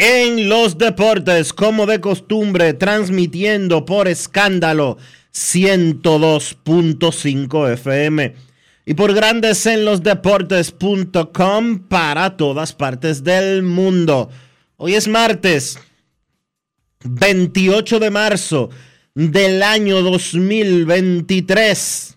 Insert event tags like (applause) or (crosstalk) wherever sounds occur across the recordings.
en los Deportes, como de costumbre, transmitiendo por escándalo 102.5 FM y por Grandes en los Deportes.com para todas partes del mundo. Hoy es martes. 28 de marzo del año 2023.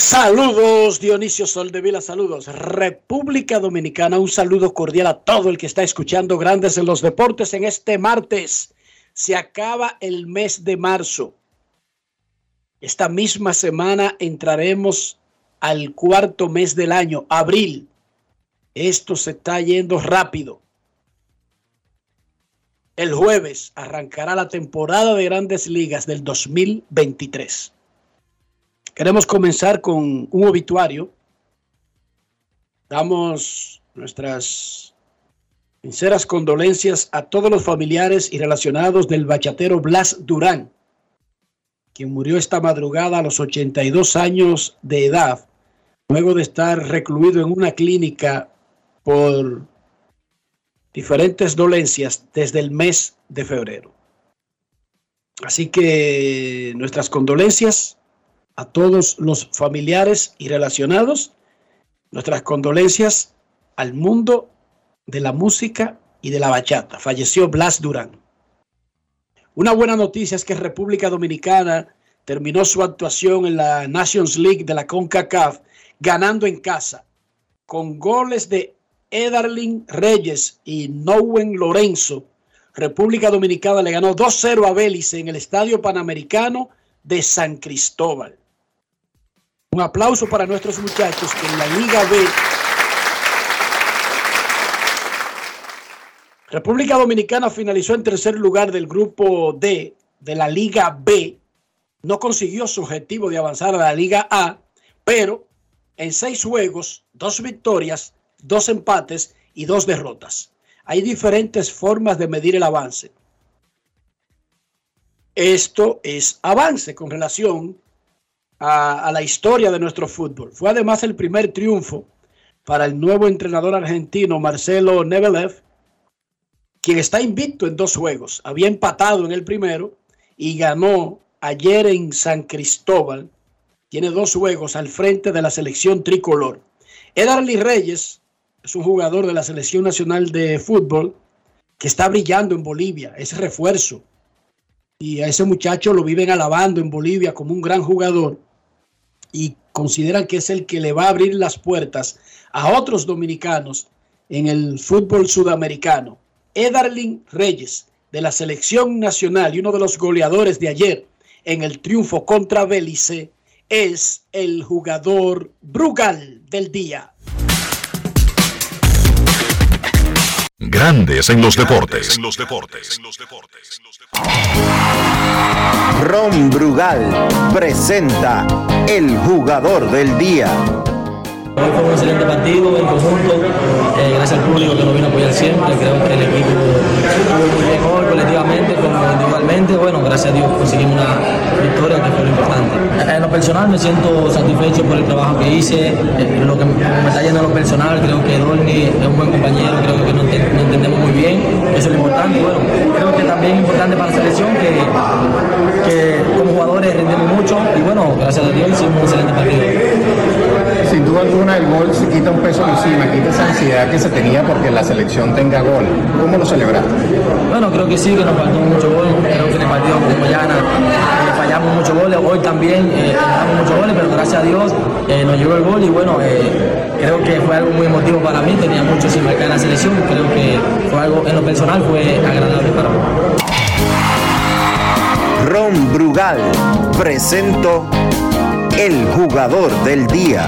Saludos Dionisio Soldevila, saludos República Dominicana, un saludo cordial a todo el que está escuchando Grandes en los Deportes en este martes. Se acaba el mes de marzo. Esta misma semana entraremos al cuarto mes del año, abril. Esto se está yendo rápido. El jueves arrancará la temporada de grandes ligas del 2023. Queremos comenzar con un obituario. Damos nuestras sinceras condolencias a todos los familiares y relacionados del bachatero Blas Durán, quien murió esta madrugada a los 82 años de edad, luego de estar recluido en una clínica por diferentes dolencias desde el mes de febrero. Así que nuestras condolencias a todos los familiares y relacionados, nuestras condolencias al mundo de la música y de la bachata. Falleció Blas Durán. Una buena noticia es que República Dominicana terminó su actuación en la Nations League de la CONCACAF ganando en casa con goles de Edarlin Reyes y Nowen Lorenzo. República Dominicana le ganó 2-0 a Belice en el Estadio Panamericano de San Cristóbal. Un aplauso para nuestros muchachos que en la Liga B. República Dominicana finalizó en tercer lugar del grupo D de la Liga B. No consiguió su objetivo de avanzar a la Liga A, pero en seis juegos, dos victorias, dos empates y dos derrotas. Hay diferentes formas de medir el avance. Esto es avance con relación a, la historia de nuestro fútbol. Fue además el primer triunfo para el nuevo entrenador argentino Marcelo Nebelev, quien está invicto en dos juegos. Había empatado en el primero y ganó ayer en San Cristóbal. Tiene dos juegos al frente de la selección tricolor. Edarly Reyes es un jugador de la selección nacional de fútbol que está brillando en Bolivia. Es refuerzo. Y a ese muchacho lo viven alabando en Bolivia como un gran jugador y consideran que es el que le va a abrir las puertas a otros dominicanos en el fútbol sudamericano. Edarlin Reyes, de la selección nacional y uno de los goleadores de ayer en el triunfo contra Belice, es el jugador Brugal del día. Grandes en los deportes. En los deportes. Ron Brugal presenta el jugador del día. Hoy fue un excelente partido en conjunto, eh, gracias al público que nos vino a apoyar siempre. Creo que el equipo estuvo muy bien hoy, colectivamente individualmente. Bueno, gracias a Dios conseguimos una victoria que fue lo importante. En lo personal me siento satisfecho por el trabajo que hice, eh, lo que me está yendo en lo personal. Creo que Dolny es un buen compañero, creo que nos, nos entendemos muy bien, eso es lo importante. Bueno, creo que también es importante para la selección que, que como jugadores rendimos mucho y bueno, gracias a Dios hicimos un excelente partido. Sin duda alguna el gol se quita un peso encima, quita esa ansiedad que se tenía porque la selección tenga gol. ¿Cómo lo celebraste? Bueno, creo que sí, que nos faltó mucho gol. Creo que en el partido con Guayana eh, fallamos muchos goles. Hoy también eh, fallamos muchos goles, pero gracias a Dios eh, nos llegó el gol y bueno, eh, creo que fue algo muy emotivo para mí. Tenía mucho sin marcar en la selección. Creo que fue algo, en lo personal, fue agradable para mí. Ron Brugal presento el jugador del día.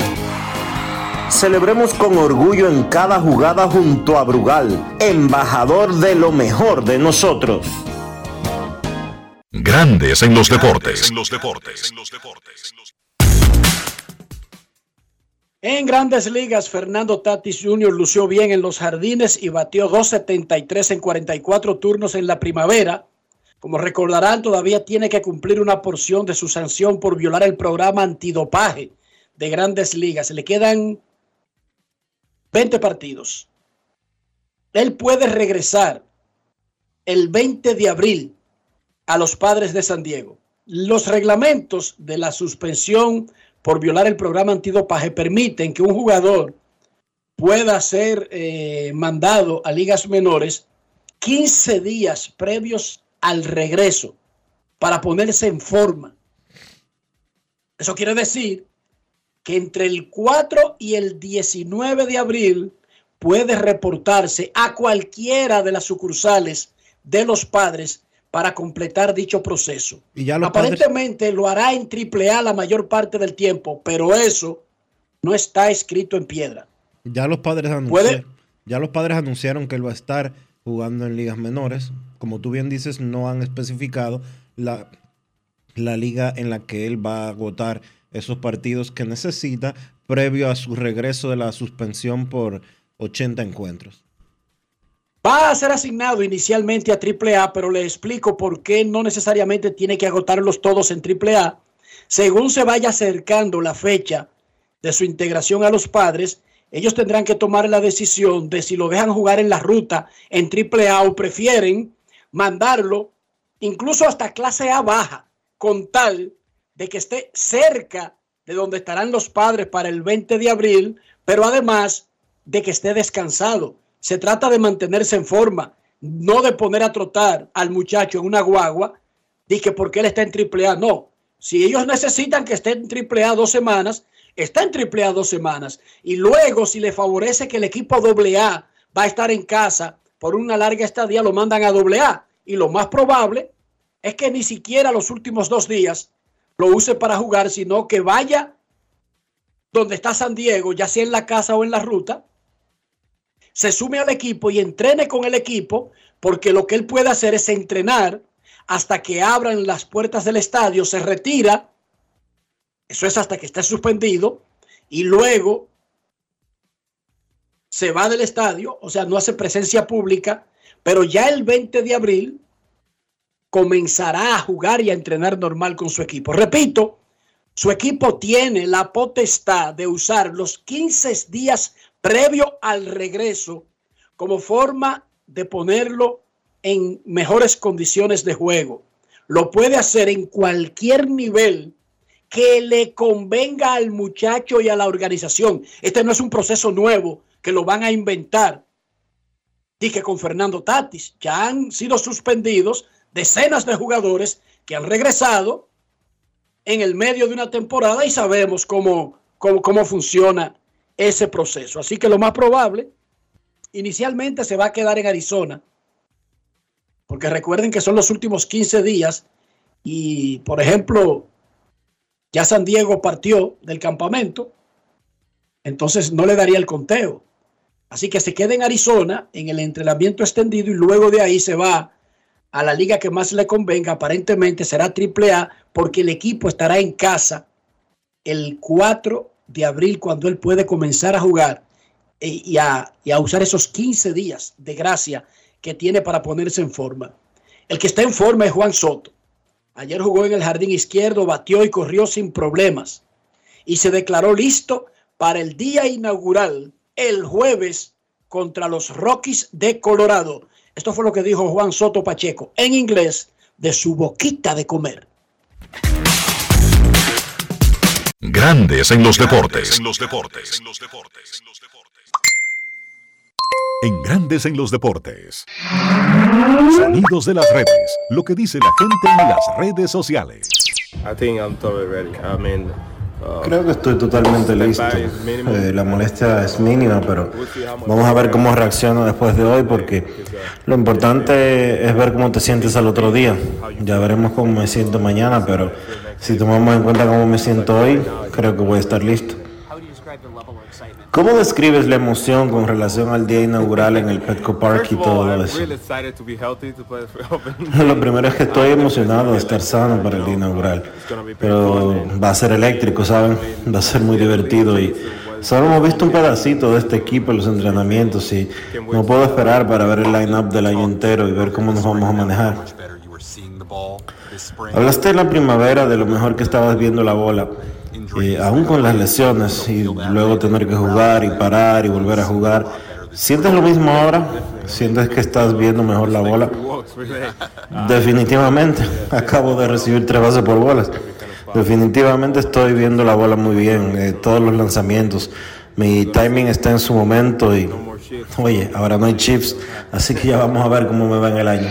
Celebremos con orgullo en cada jugada junto a Brugal, embajador de lo mejor de nosotros. Grandes en los deportes. En los deportes. En grandes ligas, Fernando Tatis Jr. lució bien en los jardines y batió 273 en 44 turnos en la primavera. Como recordarán, todavía tiene que cumplir una porción de su sanción por violar el programa antidopaje de grandes ligas. Le quedan 20 partidos. Él puede regresar el 20 de abril a los padres de San Diego. Los reglamentos de la suspensión por violar el programa antidopaje permiten que un jugador pueda ser eh, mandado a ligas menores 15 días previos al regreso para ponerse en forma. Eso quiere decir que entre el 4 y el 19 de abril puede reportarse a cualquiera de las sucursales de los padres para completar dicho proceso. Y ya los padres- Aparentemente lo hará en AAA la mayor parte del tiempo, pero eso no está escrito en piedra. Ya los padres anunciaron, ya los padres anunciaron que él va a estar jugando en ligas menores. Como tú bien dices, no han especificado la, la liga en la que él va a agotar esos partidos que necesita previo a su regreso de la suspensión por 80 encuentros. Va a ser asignado inicialmente a AAA, pero le explico por qué no necesariamente tiene que agotarlos todos en AAA. Según se vaya acercando la fecha de su integración a los padres, ellos tendrán que tomar la decisión de si lo dejan jugar en la ruta en AAA o prefieren mandarlo incluso hasta clase A baja, con tal de que esté cerca de donde estarán los padres para el 20 de abril, pero además de que esté descansado. Se trata de mantenerse en forma, no de poner a trotar al muchacho en una guagua, y que porque él está en AAA, no. Si ellos necesitan que esté en AAA dos semanas, está en AAA dos semanas. Y luego, si le favorece que el equipo AA va a estar en casa por una larga estadía, lo mandan a AA. Y lo más probable es que ni siquiera los últimos dos días lo use para jugar, sino que vaya donde está San Diego, ya sea en la casa o en la ruta, se sume al equipo y entrene con el equipo, porque lo que él puede hacer es entrenar hasta que abran las puertas del estadio, se retira, eso es hasta que esté suspendido, y luego se va del estadio, o sea, no hace presencia pública, pero ya el 20 de abril comenzará a jugar y a entrenar normal con su equipo. Repito, su equipo tiene la potestad de usar los 15 días previo al regreso como forma de ponerlo en mejores condiciones de juego. Lo puede hacer en cualquier nivel que le convenga al muchacho y a la organización. Este no es un proceso nuevo que lo van a inventar. Dije con Fernando Tatis, ya han sido suspendidos decenas de jugadores que han regresado en el medio de una temporada y sabemos cómo, cómo, cómo funciona ese proceso. Así que lo más probable, inicialmente se va a quedar en Arizona, porque recuerden que son los últimos 15 días y, por ejemplo, ya San Diego partió del campamento, entonces no le daría el conteo. Así que se queda en Arizona en el entrenamiento extendido y luego de ahí se va a la liga que más le convenga. Aparentemente será AAA porque el equipo estará en casa el 4 de abril cuando él puede comenzar a jugar e, y a, y a usar esos 15 días de gracia que tiene para ponerse en forma. El que está en forma es Juan Soto. Ayer jugó en el jardín izquierdo, batió y corrió sin problemas. Y se declaró listo para el día inaugural el jueves contra los Rockies de Colorado. Esto fue lo que dijo Juan Soto Pacheco en inglés de su boquita de comer. Grandes en los deportes. En los deportes. En Grandes en los deportes. Sonidos de las redes. Lo que dice la gente en las redes sociales. Creo que estoy totalmente listo. Eh, la molestia es mínima, pero vamos a ver cómo reacciono después de hoy, porque lo importante es ver cómo te sientes al otro día. Ya veremos cómo me siento mañana, pero si tomamos en cuenta cómo me siento hoy, creo que voy a estar listo. ¿Cómo describes la emoción con relación al día inaugural en el Petco Park y todo eso? (laughs) (laughs) Lo primero es que estoy emocionado de estar sano para el día inaugural, pero va a ser eléctrico, ¿saben? Va a ser muy divertido y solo hemos visto un pedacito de este equipo en los entrenamientos y no puedo esperar para ver el line-up del año entero y ver cómo nos vamos a manejar. Hablaste en la primavera de lo mejor que estabas viendo la bola. Eh, aún con las lesiones y luego tener que jugar y parar y volver a jugar, ¿sientes lo mismo ahora? ¿Sientes que estás viendo mejor la bola? Definitivamente, (laughs) acabo de recibir tres bases por bolas. Definitivamente estoy viendo la bola muy bien, eh, todos los lanzamientos. Mi timing está en su momento y, oye, ahora no hay chips, así que ya vamos a ver cómo me va en el año.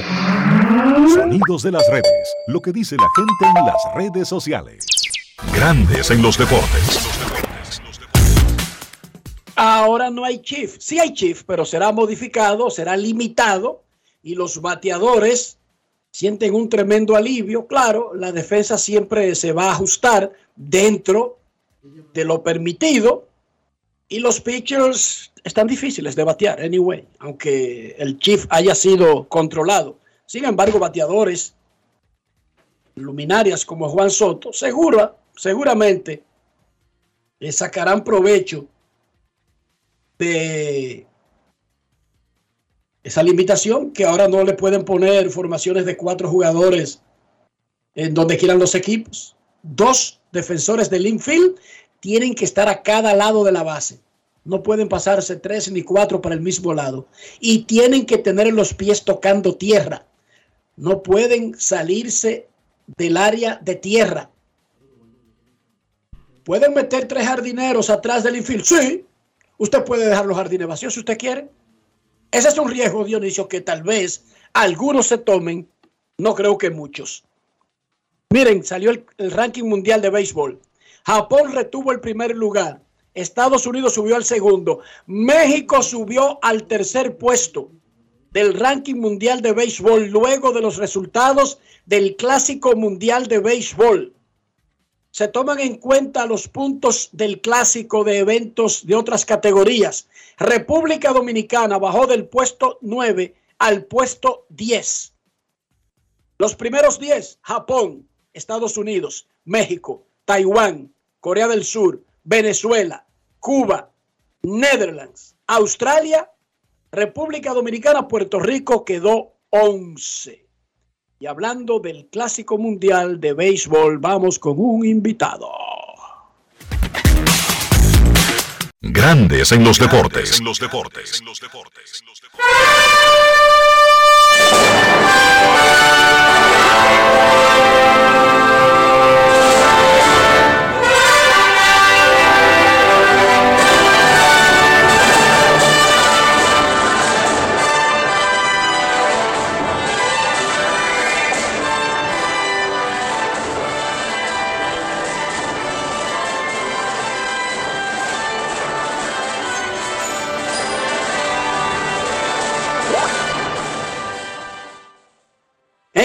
Sonidos de las redes, lo que dice la gente en las redes sociales. Grandes en los deportes. Ahora no hay chief. Sí hay chief, pero será modificado, será limitado y los bateadores sienten un tremendo alivio. Claro, la defensa siempre se va a ajustar dentro de lo permitido y los pitchers están difíciles de batear, anyway, aunque el chief haya sido controlado. Sin embargo, bateadores luminarias como Juan Soto, seguro seguramente le sacarán provecho de esa limitación que ahora no le pueden poner formaciones de cuatro jugadores en donde quieran los equipos. Dos defensores del infield tienen que estar a cada lado de la base. No pueden pasarse tres ni cuatro para el mismo lado. Y tienen que tener los pies tocando tierra. No pueden salirse del área de tierra. ¿Pueden meter tres jardineros atrás del infield? Sí. Usted puede dejar los jardines vacíos si usted quiere. Ese es un riesgo, Dionisio, que tal vez algunos se tomen. No creo que muchos. Miren, salió el, el ranking mundial de béisbol. Japón retuvo el primer lugar. Estados Unidos subió al segundo. México subió al tercer puesto del ranking mundial de béisbol luego de los resultados del Clásico Mundial de Béisbol se toman en cuenta los puntos del clásico de eventos de otras categorías. República Dominicana bajó del puesto 9 al puesto 10. Los primeros 10, Japón, Estados Unidos, México, Taiwán, Corea del Sur, Venezuela, Cuba, Netherlands, Australia, República Dominicana, Puerto Rico quedó 11. Y hablando del Clásico Mundial de Béisbol, vamos con un invitado. Grandes en los deportes. En los deportes. En los deportes. En los deportes.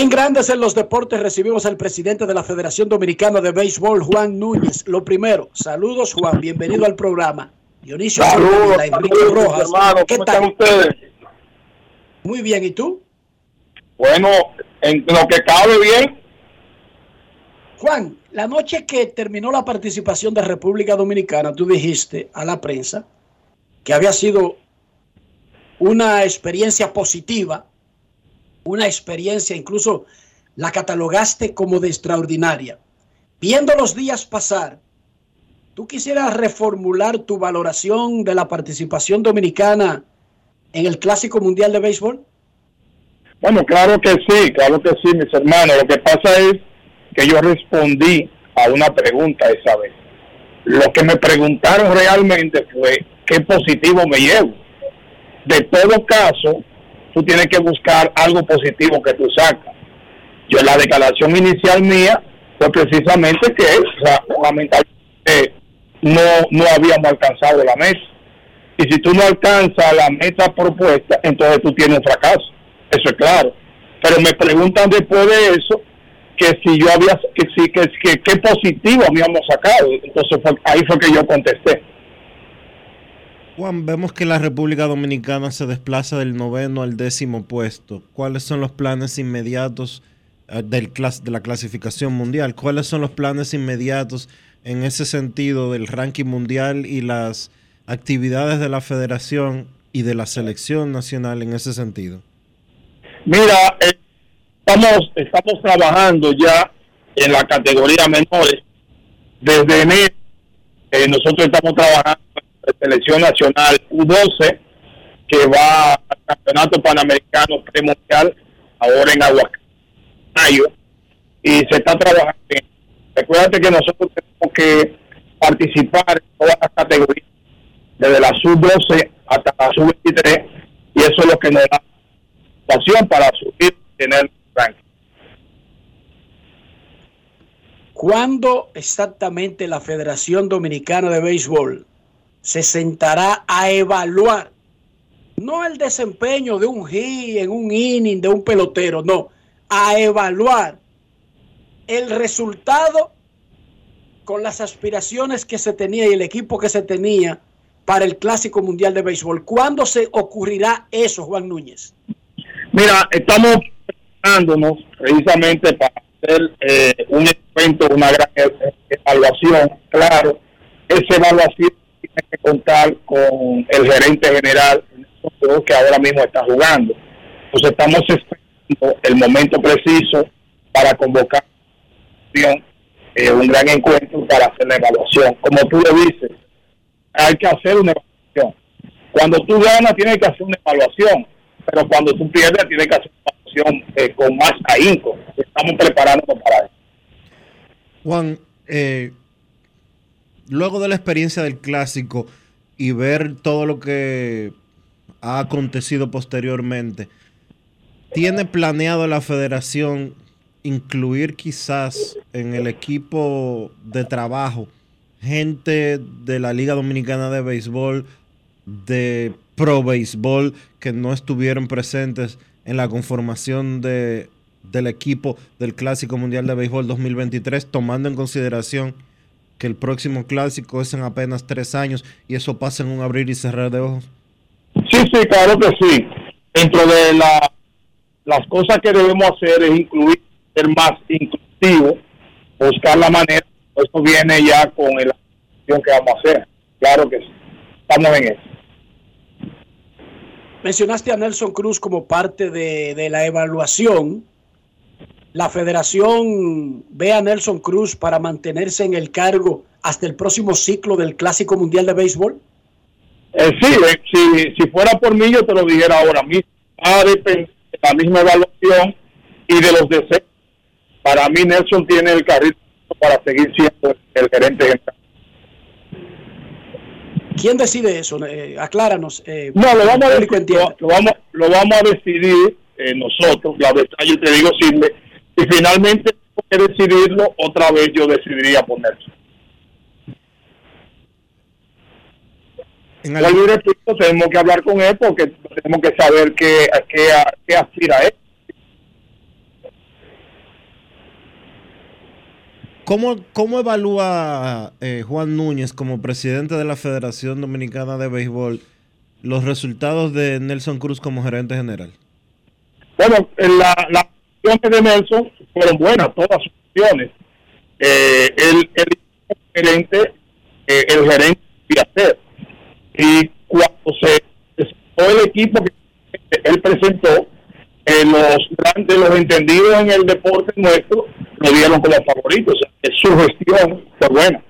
Grandes en los Deportes recibimos al presidente de la Federación Dominicana de Béisbol, Juan Núñez. Lo primero, saludos Juan, bienvenido al programa. Dionisio Saludos, Enrique saludos, Rojas. hermano. ¿Qué ¿Cómo tal? están ustedes? Muy bien, ¿y tú? Bueno, en lo que cabe bien, Juan, la noche que terminó la participación de República Dominicana, tú dijiste a la prensa que había sido una experiencia positiva, una experiencia, incluso la catalogaste como de extraordinaria. Viendo los días pasar, ¿tú quisieras reformular tu valoración de la participación dominicana en el Clásico Mundial de Béisbol? bueno, claro que sí, claro que sí, mis hermanos. Lo que pasa es que yo respondí a una pregunta esa vez. Lo que me preguntaron realmente fue qué positivo me llevo. De todo caso, tú tienes que buscar algo positivo que tú sacas. Yo la declaración inicial mía fue precisamente que o sea, no, no habíamos alcanzado la meta. Y si tú no alcanzas la meta propuesta, entonces tú tienes un fracaso. Eso es claro. Pero me preguntan después de eso que si yo había, que sí, que, que qué positivo habíamos sacado. Entonces fue- ahí fue que yo contesté. Juan, vemos que la República Dominicana se desplaza del noveno al décimo puesto. ¿Cuáles son los planes inmediatos eh, del de la clasificación mundial? ¿Cuáles son los planes inmediatos en ese sentido del ranking mundial y las actividades de la federación y de la selección nacional en ese sentido? Mira, eh, estamos, trabajando ya en la categoría menores. Desde enero, eh, nosotros estamos trabajando selección nacional U12, que va al campeonato panamericano premundial, ahora en Aguascalientes, y se está trabajando. bien. Recuérdate que nosotros tenemos que participar en todas las categorías, desde la sub-12 hasta la sub-23, y eso es lo que nos da pasión para subir y tener ranking. ¿Cuándo exactamente la Federación Dominicana de Béisbol se sentará a evaluar no el desempeño de un hit en un inning de un pelotero, no, a evaluar el resultado con las aspiraciones que se tenía y el equipo que se tenía para el Clásico Mundial de Béisbol? ¿Cuándo se ocurrirá eso, Juan Núñez? Mira, estamos preparándonos precisamente para hacer eh, un evento, una gran evaluación. Claro, esa evaluación que contar con el gerente general que ahora mismo está jugando. Entonces estamos esperando el momento preciso para convocar eh, un gran encuentro para hacer la evaluación. Como tú lo dices, hay que hacer una evaluación. Cuando tú ganas, tienes que hacer una evaluación, pero cuando tú pierdes, tienes que hacer una evaluación eh, con más ahínco. Estamos preparándonos para eso. Juan, eh, luego de la experiencia del clásico y ver todo lo que ha acontecido posteriormente, ¿tiene planeado la federación incluir quizás en el equipo de trabajo gente de la Liga Dominicana de Béisbol, de Pro Béisbol, que no estuvieron presentes en la conformación de, del equipo del Clásico Mundial de Béisbol 2023, tomando en consideración que el próximo clásico es en apenas tres años y eso pasa en un abrir y cerrar de ojos? Sí, sí, claro que sí. Dentro de la, las cosas que debemos hacer es incluir, ser más inclusivo, buscar la manera. Eso viene ya con el acción que vamos a hacer. Claro que sí. Estamos en eso. Mencionaste a Nelson Cruz como parte de, de la evaluación. ¿La federación ve a Nelson Cruz para mantenerse en el cargo hasta el próximo ciclo del Clásico Mundial de Béisbol? Eh, sí, eh, si, si fuera por mí, yo te lo dijera ahora mismo. Va a depender de la misma evaluación y de los deseos. Para mí, Nelson tiene el carril para seguir siendo el gerente general. ¿Quién decide eso? Eh, acláranos. eh, No, lo vamos, a decidir, lo, lo vamos, lo vamos a decidir eh, nosotros. La verdad, yo te digo, si, me- si finalmente que decidirlo, otra vez yo decidiría ponerse. En algún- repito, tenemos que hablar con él porque tenemos que saber qué, qué, qué aspira él. ¿Cómo, cómo evalúa eh, Juan Núñez como presidente de la Federación Dominicana de Béisbol los resultados de Nelson Cruz como gerente general? Bueno, la, acciones de Nelson fueron buenas, todas sus acciones. Eh, el, el gerente, eh, el gerente de hacer. Y cuando se presentó el equipo que él presentó, eh, los grandes, los entendidos en el deporte nuestro, lo dieron como favoritos. O sea, que su gestión fue buena.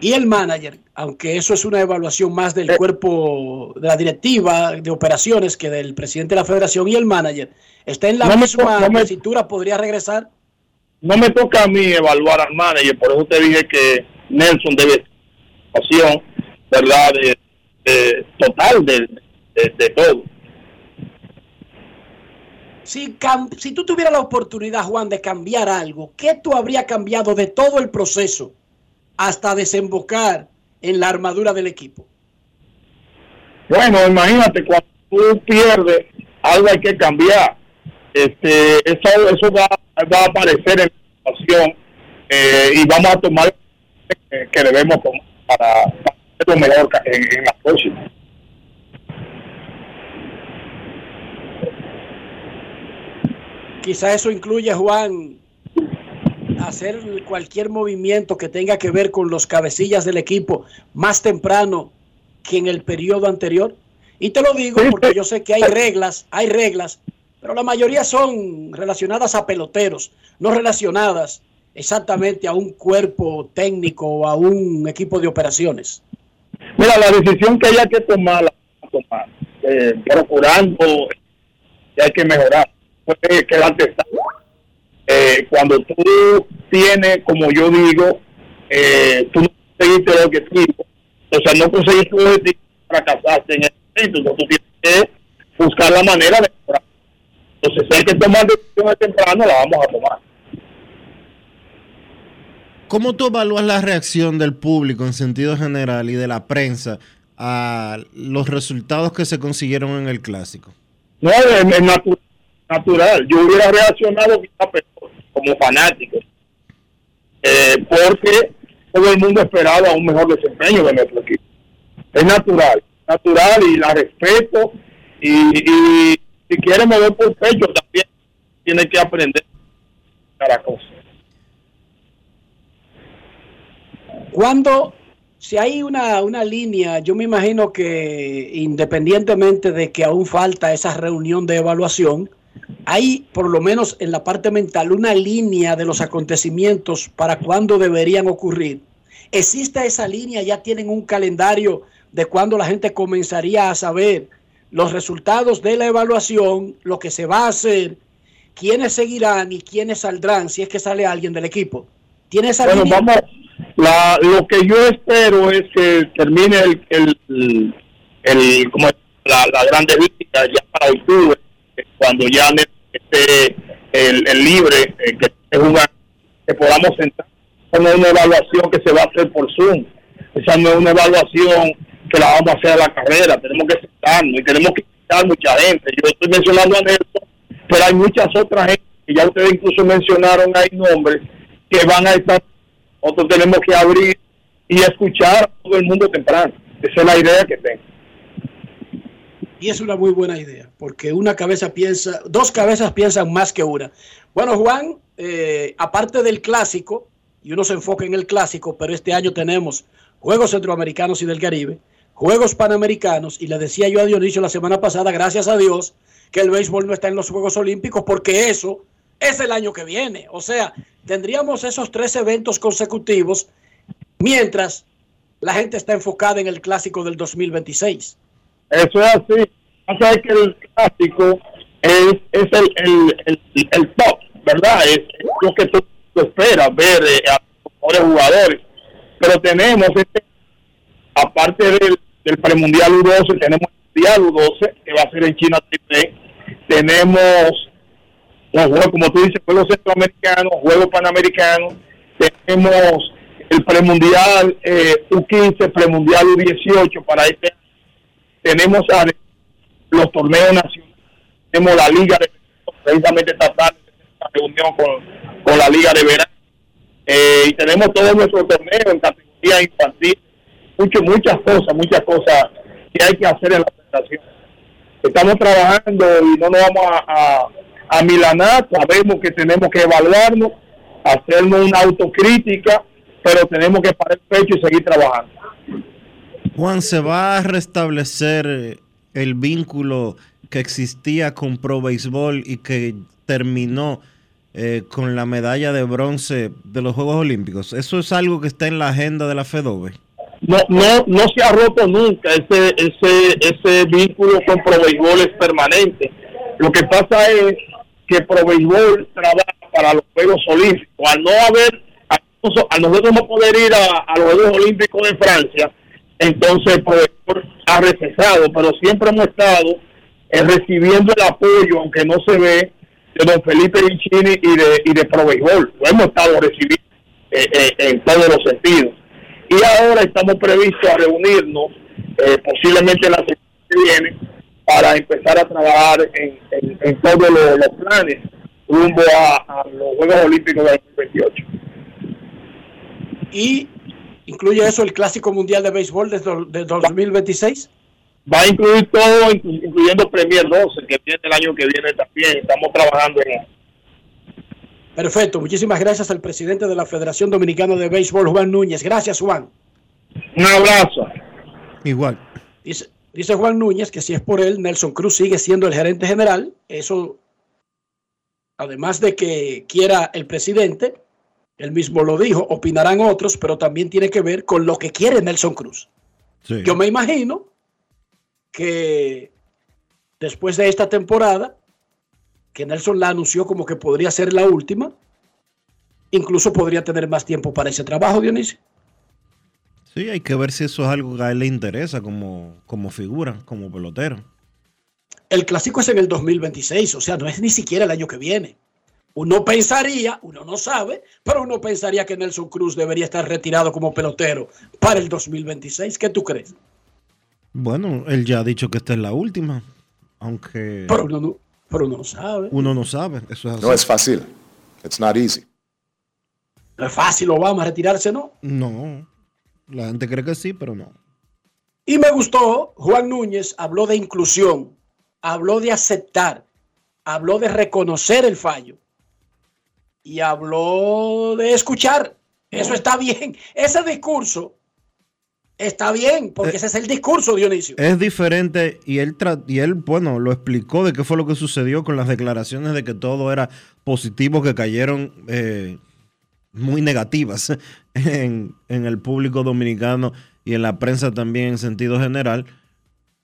Y el manager, aunque eso es una evaluación más del Eh. cuerpo de la directiva de operaciones que del presidente de la federación y el manager, está en la No misma no me- podría regresar. No me toca a mí evaluar al manager, por eso te dije que Nelson debe pasión, ¿verdad? De, de- total de, de, de todo. Si, cam- si tú tuvieras la oportunidad, Juan, de cambiar algo, ¿qué tú habrías cambiado de todo el proceso hasta desembocar en la armadura del equipo? Bueno, imagínate, cuando tú pierdes, algo hay que cambiar. Este, eso, eso va, va a aparecer en la situación eh, y vamos a tomar eh, que debemos tomar para, hacer lo mejor en, en la próxima. Quizá eso incluye, Juan, hacer cualquier movimiento que tenga que ver con los cabecillas del equipo más temprano que en el periodo anterior. Y te lo digo porque yo sé que hay reglas, hay reglas, pero la mayoría son relacionadas a peloteros, no relacionadas exactamente a un cuerpo técnico o a un equipo de operaciones. Mira, la decisión que haya que tomar, la tomar, eh, procurando que hay que mejorar. Puede quedarte. Eh, cuando tú tienes, como yo digo, eh, tú no conseguiste el objetivo, o sea, no conseguiste el objetivo, fracasaste en el momento, entonces tú tienes que buscar la manera de mejorar. Entonces, si hay que tomar decisiones temprano, la vamos a tomar. ¿Cómo tú evalúas la reacción del público en sentido general y de la prensa a los resultados que se consiguieron en el clásico? No, es, es natu- natural. Yo hubiera reaccionado quizá peor, como fanático, eh, porque todo el mundo esperaba un mejor desempeño de nuestro equipo. Es natural, natural y la respeto. Y, y si quiere mover por pecho, también tiene que aprender cada cosa. Cuando, si hay una, una línea, yo me imagino que independientemente de que aún falta esa reunión de evaluación, hay por lo menos en la parte mental una línea de los acontecimientos para cuándo deberían ocurrir. ¿Existe esa línea? ¿Ya tienen un calendario de cuándo la gente comenzaría a saber los resultados de la evaluación, lo que se va a hacer, quiénes seguirán y quiénes saldrán si es que sale alguien del equipo? ¿Tiene esa Bueno, línea? vamos. La, lo que yo espero es que termine el, el, el, como la, la grande liga ya para octubre, cuando ya esté el, el libre, eh, que esté jugando, que podamos sentar con una evaluación que se va a hacer por Zoom. Esa no es una evaluación que la vamos a hacer a la carrera, tenemos que sentarnos y tenemos que invitar mucha gente. Yo estoy mencionando a Nelson, pero hay muchas otras gente que ya ustedes incluso mencionaron, hay nombres que van a estar nosotros tenemos que abrir y escuchar a todo el mundo temprano. Esa es la idea que tengo. Y es una muy buena idea, porque una cabeza piensa, dos cabezas piensan más que una. Bueno, Juan, eh, aparte del clásico, y uno se enfoca en el clásico, pero este año tenemos Juegos Centroamericanos y del Caribe, Juegos Panamericanos, y le decía yo a Dionisio la semana pasada, gracias a Dios, que el béisbol no está en los Juegos Olímpicos, porque eso es el año que viene. O sea, tendríamos esos tres eventos consecutivos mientras la gente está enfocada en el clásico del 2026. Eso es así. Pasa es que el clásico es, es el, el, el, el top, ¿verdad? Es lo que tú esperas ver eh, a los mejores jugadores. Pero tenemos, este, aparte del, premundial U12, tenemos el mundial U12, que va a ser en China Taipei. Tenemos los juegos, como tú dices, juegos centroamericanos, juegos panamericanos. Tenemos el premundial eh, U15, premundial U18 para este año tenemos a los torneos nacionales, tenemos la liga de precisamente esta tarde, esta reunión con, con la liga de verano, Eh, y tenemos todo nuestro torneo en categoría infantil, mucho, muchas cosas, muchas cosas que hay que hacer en la federación. Estamos trabajando y no nos vamos a, a, milanar, sabemos que tenemos que evaluarnos, hacernos una autocrítica, pero tenemos que parar el pecho y seguir trabajando. Juan, ¿se va a restablecer el vínculo que existía con Pro Béisbol y que terminó eh, con la medalla de bronce de los Juegos Olímpicos? ¿Eso es algo que está en la agenda de la FEDOBE? No, no, no se ha roto nunca, ese, ese, ese vínculo con Pro Béisbol es permanente. Lo que pasa es que Pro Béisbol trabaja para los Juegos Olímpicos. Al no haber, a nosotros no poder ir a, a los Juegos Olímpicos de Francia, entonces profesor ha recesado, pero siempre hemos estado eh, recibiendo el apoyo, aunque no se ve, de don Felipe Vicini y de, y de Provejol. Lo hemos estado recibiendo eh, eh, en todos los sentidos. Y ahora estamos previstos a reunirnos, posiblemente la semana que viene, para empezar a trabajar en, en, todos los, los, planes rumbo a, a los Juegos Olímpicos del 2028. Y ¿Incluye eso el Clásico Mundial de Béisbol desde 2026? Va a incluir todo, incluyendo Premier 12, que viene el año que viene también. Estamos trabajando en eso. Perfecto. Muchísimas gracias al presidente de la Federación Dominicana de Béisbol, Juan Núñez. Gracias, Juan. Un abrazo. Igual. Dice, dice Juan Núñez que si es por él, Nelson Cruz sigue siendo el gerente general. Eso, además de que quiera el presidente, él mismo lo dijo, opinarán otros, pero también tiene que ver con lo que quiere Nelson Cruz. Yo me imagino que después de esta temporada, que Nelson la anunció como que podría ser la última, incluso podría tener más tiempo para ese trabajo, Dionisio. Sí, hay que ver si eso es algo que a él le interesa como, como figura, como pelotero. El clásico es en el 2026, o sea, no es ni siquiera el año que viene. Uno pensaría, uno no sabe, pero uno pensaría que Nelson Cruz debería estar retirado como pelotero para el 2026. ¿Qué tú crees? Bueno, él ya ha dicho que esta es la última, aunque... Pero uno no, pero uno no sabe. Uno no sabe, eso es así. No es fácil. It's not easy. No es fácil Obama retirarse, ¿no? No. La gente cree que sí, pero no. Y me gustó, Juan Núñez habló de inclusión, habló de aceptar, habló de reconocer el fallo y habló de escuchar. Eso está bien. Ese discurso está bien, porque eh, ese es el discurso, Dionisio. Es diferente y él, y él, bueno, lo explicó de qué fue lo que sucedió con las declaraciones de que todo era positivo, que cayeron eh, muy negativas (laughs) en, en el público dominicano y en la prensa también en sentido general,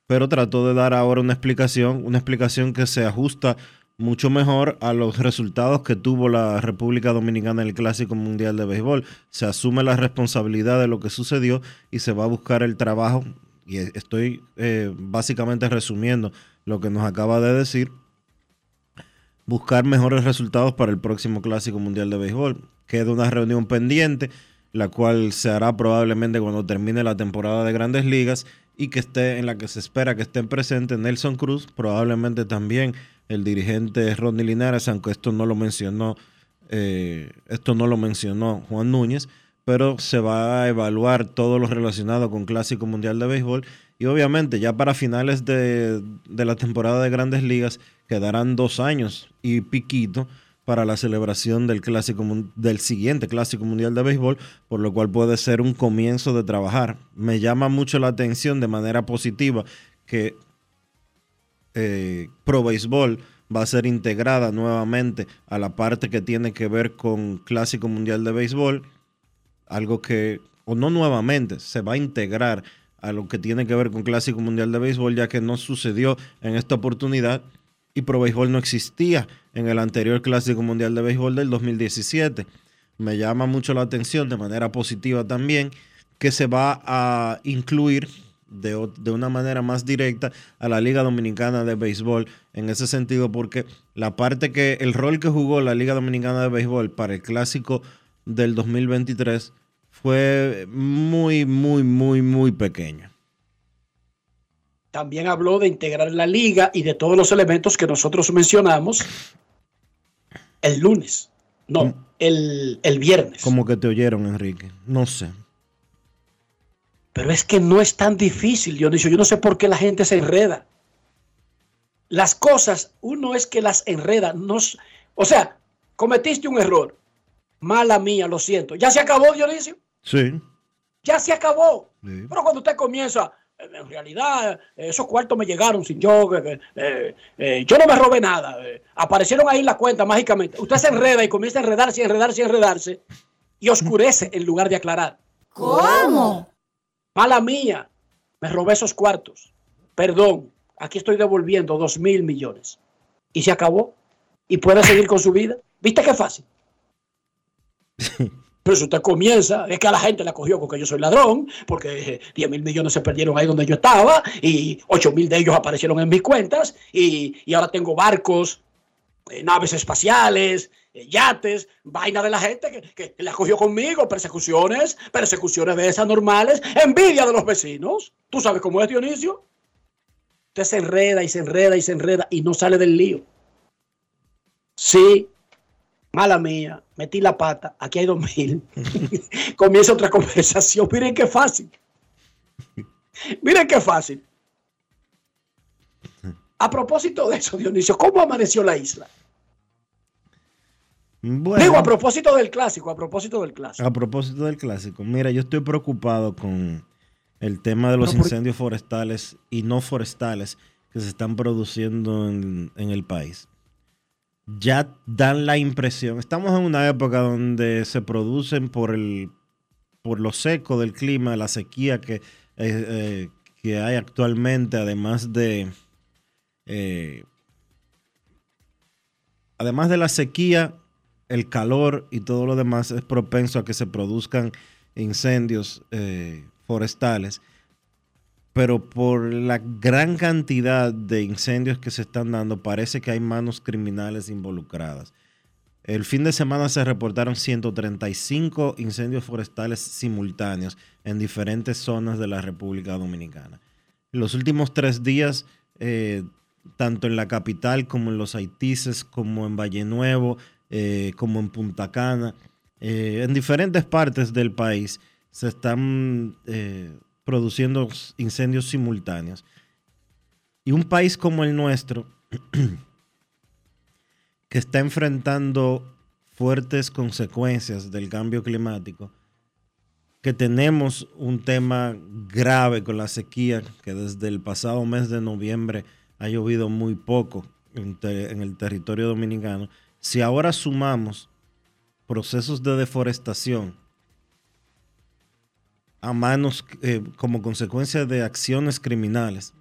pero trató de dar ahora una explicación, una explicación que se ajusta mucho mejor a los resultados que tuvo la República Dominicana en el Clásico Mundial de Béisbol. Se asume la responsabilidad de lo que sucedió y se va a buscar el trabajo. Y estoy eh, básicamente resumiendo lo que nos acaba de decir. Buscar mejores resultados para el próximo Clásico Mundial de Béisbol. Queda una reunión pendiente, la cual se hará probablemente cuando termine la temporada de grandes ligas y que esté en la que se espera que estén presentes Nelson Cruz, probablemente también el dirigente Rodney Linares, aunque esto no lo mencionó, eh, esto no lo mencionó Juan Núñez, pero se va a evaluar todo lo relacionado con Clásico Mundial de Béisbol. Y obviamente ya para finales de, de la temporada de grandes ligas quedarán dos años y piquito para la celebración del clásico del siguiente clásico mundial de béisbol, por lo cual puede ser un comienzo de trabajar. Me llama mucho la atención de manera positiva que eh, Pro Béisbol va a ser integrada nuevamente a la parte que tiene que ver con Clásico Mundial de Béisbol, algo que, o no nuevamente, se va a integrar a lo que tiene que ver con Clásico Mundial de Béisbol, ya que no sucedió en esta oportunidad y Pro Béisbol no existía en el anterior Clásico Mundial de Béisbol del 2017. Me llama mucho la atención de manera positiva también que se va a incluir de, una manera más directa a la Liga Dominicana de Béisbol en ese sentido, porque la parte que, el rol que jugó la Liga Dominicana de Béisbol para el clásico del 2023 fue muy, muy, muy, muy pequeño. También habló de integrar la liga y de todos los elementos que nosotros mencionamos el lunes. No, el, el viernes. Como que te oyeron, Enrique. No sé. Pero es que no es tan difícil, Dionisio. Yo no sé por qué la gente se enreda. Las cosas, uno es que las enreda. No, s- o sea, cometiste un error. Mala mía, lo siento. Ya se acabó, Dionisio. Sí. Ya se acabó. Sí. Pero cuando usted comienza, en realidad, esos cuartos me llegaron sin yo. eh, eh, eh, yo no me robé nada. eh, aparecieron ahí en la cuenta mágicamente. Usted se enreda y comienza a enredarse y enredarse y enredarse. Y oscurece en lugar de aclarar. ¿Cómo? Mala mía, me robé esos cuartos. Perdón, aquí estoy devolviendo dos mil millones. Y se acabó. Y puede seguir con su vida. ¿Viste qué fácil? Pero si usted comienza, es que a la gente la cogió porque yo soy ladrón, porque eh, 10 mil millones se perdieron ahí donde yo estaba y 8 mil de ellos aparecieron en mis cuentas y, y ahora tengo barcos, eh, naves espaciales, eh, yates, vaina de la gente que, que la cogió conmigo, persecuciones, persecuciones de esas normales, envidia de los vecinos. ¿Tú sabes cómo es Dionisio? Usted se enreda y se enreda y se enreda y no sale del lío. Sí, mala mía, metí la pata, aquí hay dos mil. (laughs) Comienza otra conversación. Miren qué fácil. Miren qué fácil. A propósito de eso, Dionisio, ¿cómo amaneció la isla? Bueno, Digo, a propósito del clásico, a propósito del clásico. a propósito del clásico, mira, yo estoy preocupado con el tema de los por- incendios forestales y no forestales que se están produciendo en, en el país. Ya dan la impresión, estamos en una época donde se producen por el por lo seco del clima, la sequía que, eh, eh, que hay actualmente, además de eh, además de la sequía, el calor y todo lo demás es propenso a que se produzcan incendios eh, forestales. Pero por la gran cantidad de incendios que se están dando, parece que hay manos criminales involucradas. El fin de semana se reportaron 135 incendios forestales simultáneos en diferentes zonas de la República Dominicana. Los últimos tres días, eh, tanto en la capital como en los Haitises, como en Valle Nuevo, eh, como en Punta Cana, eh, en diferentes partes del país se están eh, produciendo incendios simultáneos. Y un país como el nuestro, (clears throat) que está enfrentando fuertes consecuencias del cambio climático, que tenemos un tema grave con la sequía, que desde el pasado mes de noviembre ha llovido muy poco en, el territorio dominicano, si ahora sumamos procesos de deforestación a manos eh, como consecuencia de acciones criminales,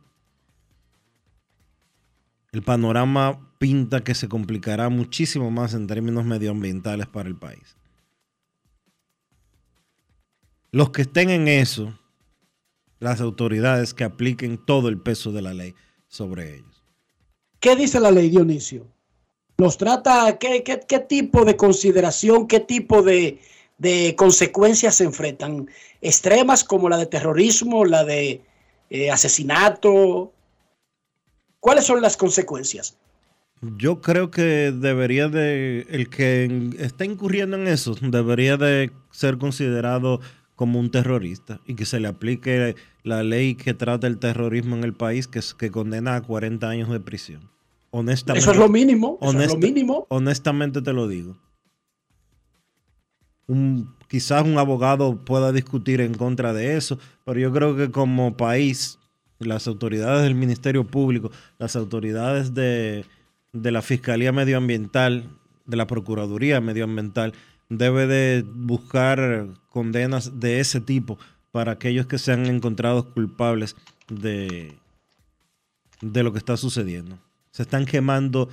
el panorama pinta que se complicará muchísimo más en términos medioambientales para el país. Los que estén en eso, las autoridades que apliquen todo el peso de la ley sobre ellos. ¿Qué dice la ley, Dionisio? ¿Nos trata, qué, qué- qué tipo de consideración, qué tipo de, de consecuencias se enfrentan? ¿Extremas como la de terrorismo, la de eh, asesinato? ¿Cuáles son las consecuencias? Yo creo que debería de, el que está incurriendo en eso, debería de ser considerado como un terrorista y que se le aplique la ley que trata el terrorismo en el país, que, que condena a 40 años de prisión. Honestamente. Eso es lo mínimo, eso es lo honesta- mínimo. Honestamente te lo digo. Un- quizás un abogado pueda discutir en contra de eso, pero yo creo que como país, las autoridades del Ministerio Público, las autoridades de, de la Fiscalía Medioambiental, de la Procuraduría Medioambiental, debe de buscar condenas de ese tipo para aquellos que sean encontrados culpables de, de lo que está sucediendo. Se están quemando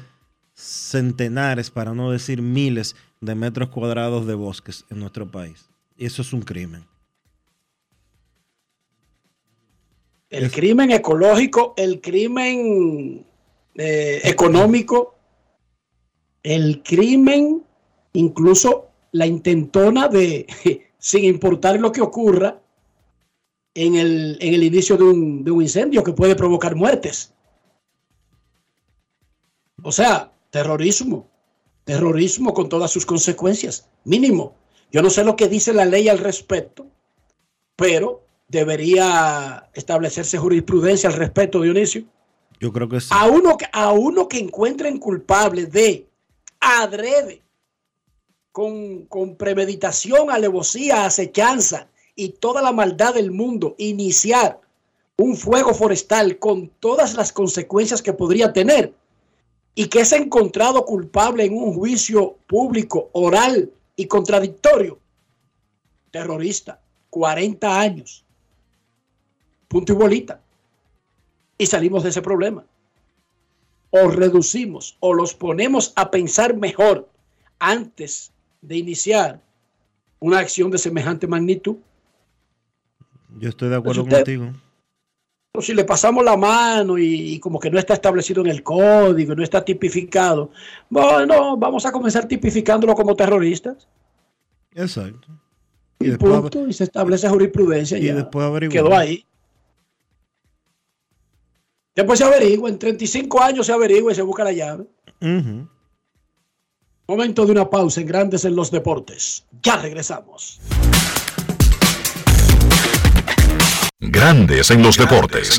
centenares, para no decir miles, de metros cuadrados de bosques en nuestro país. Y eso es un crimen. El crimen ecológico, el crimen eh, económico, el crimen, incluso la intentona de, (laughs) sin importar lo que ocurra, en el, en el inicio de un, de un incendio que puede provocar muertes. O sea, terrorismo. terrorismo con todas sus consecuencias, mínimo. Yo no sé lo que dice la ley al respecto, pero debería establecerse jurisprudencia al respecto, Dionisio. Yo creo que sí. A uno, que- a uno que encuentren culpable de adrede, con, con premeditación, alevosía, acechanza y toda la maldad del mundo, iniciar un fuego forestal con todas las consecuencias que podría tener y que es encontrado culpable en un juicio público, oral y contradictorio. Terrorista, 40 años. Punto y bolita. Y salimos de ese problema. O reducimos o los ponemos a pensar mejor antes de iniciar una acción de semejante magnitud. Yo estoy de acuerdo contigo. Si le pasamos la mano y, y como que no está establecido en el código, no está tipificado, bueno, vamos a comenzar tipificándolo como terroristas. Exacto. Y, Y después, punto, y se establece jurisprudencia. y ya. después averiguar. Quedó ahí. Después se averigua, en 35 años se averigua y se busca la llave. Momento de una pausa en Grandes en los Deportes. Ya regresamos. Grandes en los deportes.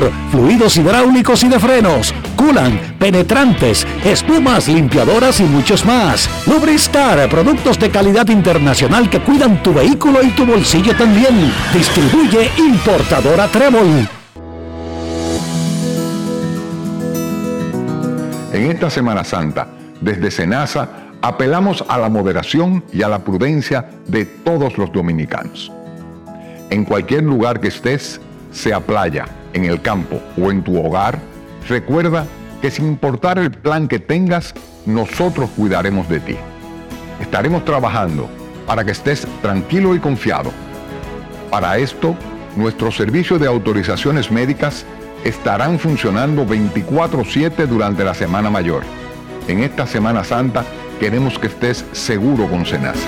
fluidos hidráulicos y de frenos, culan, penetrantes, espumas, limpiadoras y muchos más. Lubristar, productos de calidad internacional que cuidan tu vehículo y tu bolsillo también. Distribuye importadora Trébol. En esta Semana Santa, desde Senasa, apelamos a la moderación y a la prudencia de todos los dominicanos. En cualquier lugar que estés, sea playa, en el campo o en tu hogar, recuerda que sin importar el plan que tengas, nosotros cuidaremos de ti. Estaremos trabajando para que estés tranquilo y confiado. Para esto, nuestros servicios de autorizaciones médicas estarán funcionando 24/7 durante la Semana Mayor. En esta Semana Santa queremos que estés seguro con Senasa.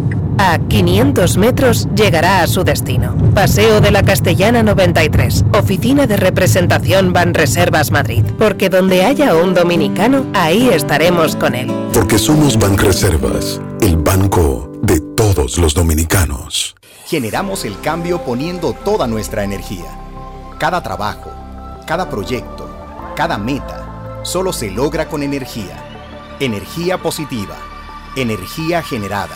A 500 metros llegará a su destino. Paseo de la Castellana 93, Oficina de Representación Banreservas Madrid. Porque donde haya un dominicano, ahí estaremos con él. Porque somos Banreservas, el banco de todos los dominicanos. Generamos el cambio poniendo toda nuestra energía. Cada trabajo, cada proyecto, cada meta, solo se logra con energía. Energía positiva, energía generada,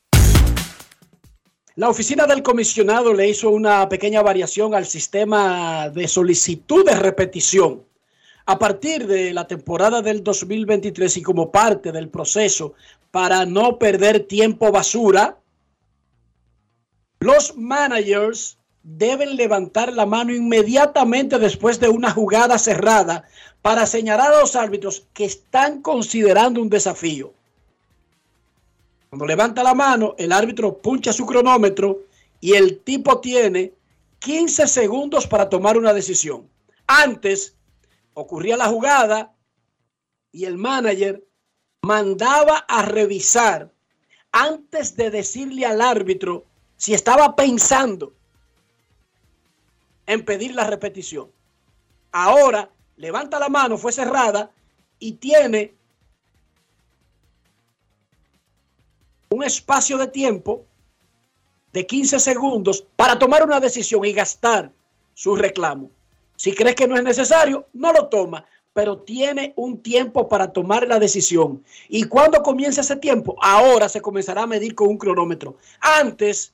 La oficina del comisionado le hizo una pequeña variación al sistema de solicitud de repetición. A partir de la temporada del 2023 y como parte del proceso para no perder tiempo basura, los managers deben levantar la mano inmediatamente después de una jugada cerrada para señalar a los árbitros que están considerando un desafío. Cuando levanta la mano, el árbitro puncha su cronómetro y el tipo tiene 15 segundos para tomar una decisión. Antes ocurría la jugada y el manager mandaba a revisar antes de decirle al árbitro si estaba pensando en pedir la repetición. Ahora levanta la mano, fue cerrada y tiene un espacio de tiempo de 15 segundos para tomar una decisión y gastar su reclamo. Si crees que no es necesario, no lo toma, pero tiene un tiempo para tomar la decisión. ¿Y cuando comienza ese tiempo? Ahora se comenzará a medir con un cronómetro. Antes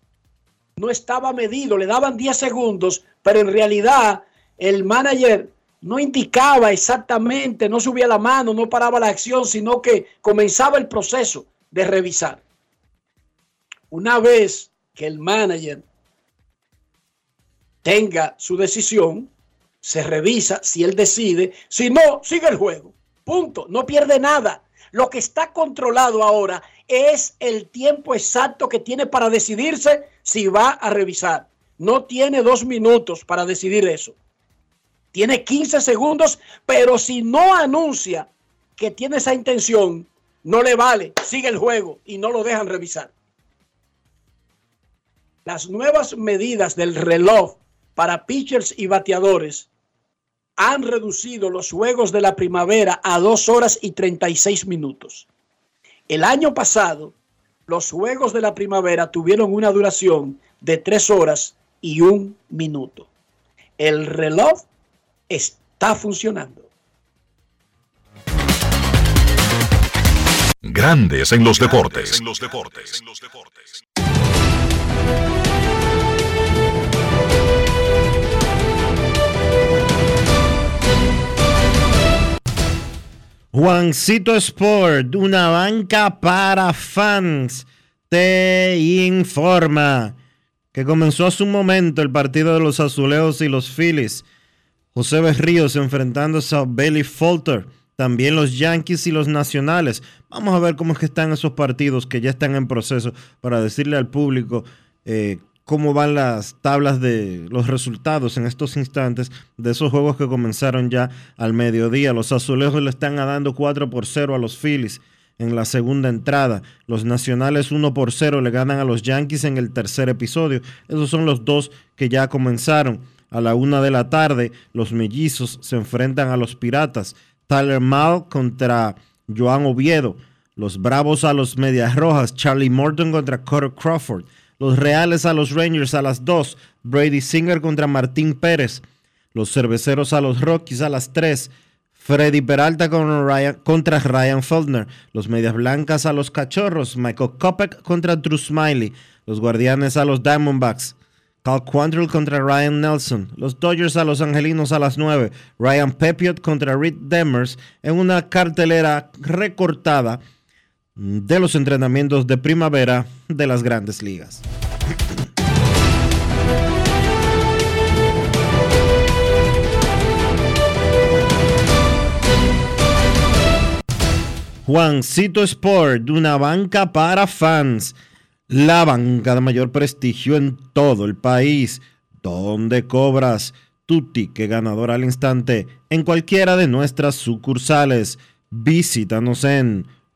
no estaba medido, le daban 10 segundos, pero en realidad el manager no indicaba exactamente, no subía la mano, no paraba la acción, sino que comenzaba el proceso de revisar. Una vez que el manager tenga su decisión, se revisa si él decide, si no, sigue el juego. Punto, no pierde nada. Lo que está controlado ahora es el tiempo exacto que tiene para decidirse si va a revisar. No tiene dos minutos para decidir eso. Tiene 15 segundos, pero si no anuncia que tiene esa intención, no le vale, sigue el juego y no lo dejan revisar. Las nuevas medidas del reloj para pitchers y bateadores han reducido los juegos de la primavera a dos horas y 36 minutos. El año pasado, los juegos de la primavera tuvieron una duración de tres horas y un minuto. El reloj está funcionando. Grandes en los deportes. Juancito Sport, una banca para fans, te informa que comenzó hace un momento el partido de los Azulejos y los Phillies. José Berríos enfrentándose a Bailey Falter. También los Yankees y los Nacionales. Vamos a ver cómo es que están esos partidos que ya están en proceso para decirle al público eh, cómo van las tablas de los resultados en estos instantes de esos juegos que comenzaron ya al mediodía. Los azulejos le están dando 4 por 0 a los Phillies en la segunda entrada. Los nacionales 1 por 0 le ganan a los Yankees en el tercer episodio. Esos son los dos que ya comenzaron. A la una de la tarde, los mellizos se enfrentan a los piratas. Tyler Mal contra Joan Oviedo. Los Bravos a los Medias Rojas. Charlie Morton contra Carter Crawford. Los Reales a los Rangers a las 2. Brady Singer contra Martín Pérez. Los Cerveceros a los Rockies a las 3. Freddy Peralta contra Ryan, Feldner. Los Medias Blancas a los Cachorros. Michael Kopek contra Drew Smiley. Los Guardianes a los Diamondbacks. Cal Quantrill contra Ryan Nelson. Los Dodgers a los Angelinos a las 9. Ryan Pepiot contra Reed Demers en una cartelera recortada de los entrenamientos de primavera de las grandes ligas. Juancito Sport, una banca para fans, la banca de mayor prestigio en todo el país, donde cobras tu ticket ganador al instante en cualquiera de nuestras sucursales. Visítanos en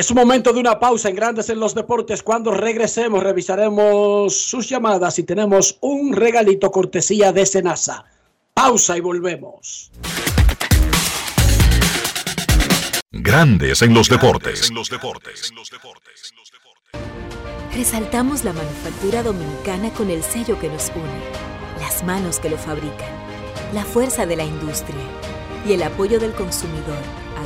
Es un momento de una pausa en Grandes en los Deportes. Cuando regresemos, revisaremos sus llamadas y tenemos un regalito cortesía de Senasa. Pausa y volvemos. Grandes en los deportes. Resaltamos la manufactura dominicana con el sello que nos une, las manos que lo fabrican, la fuerza de la industria y el apoyo del consumidor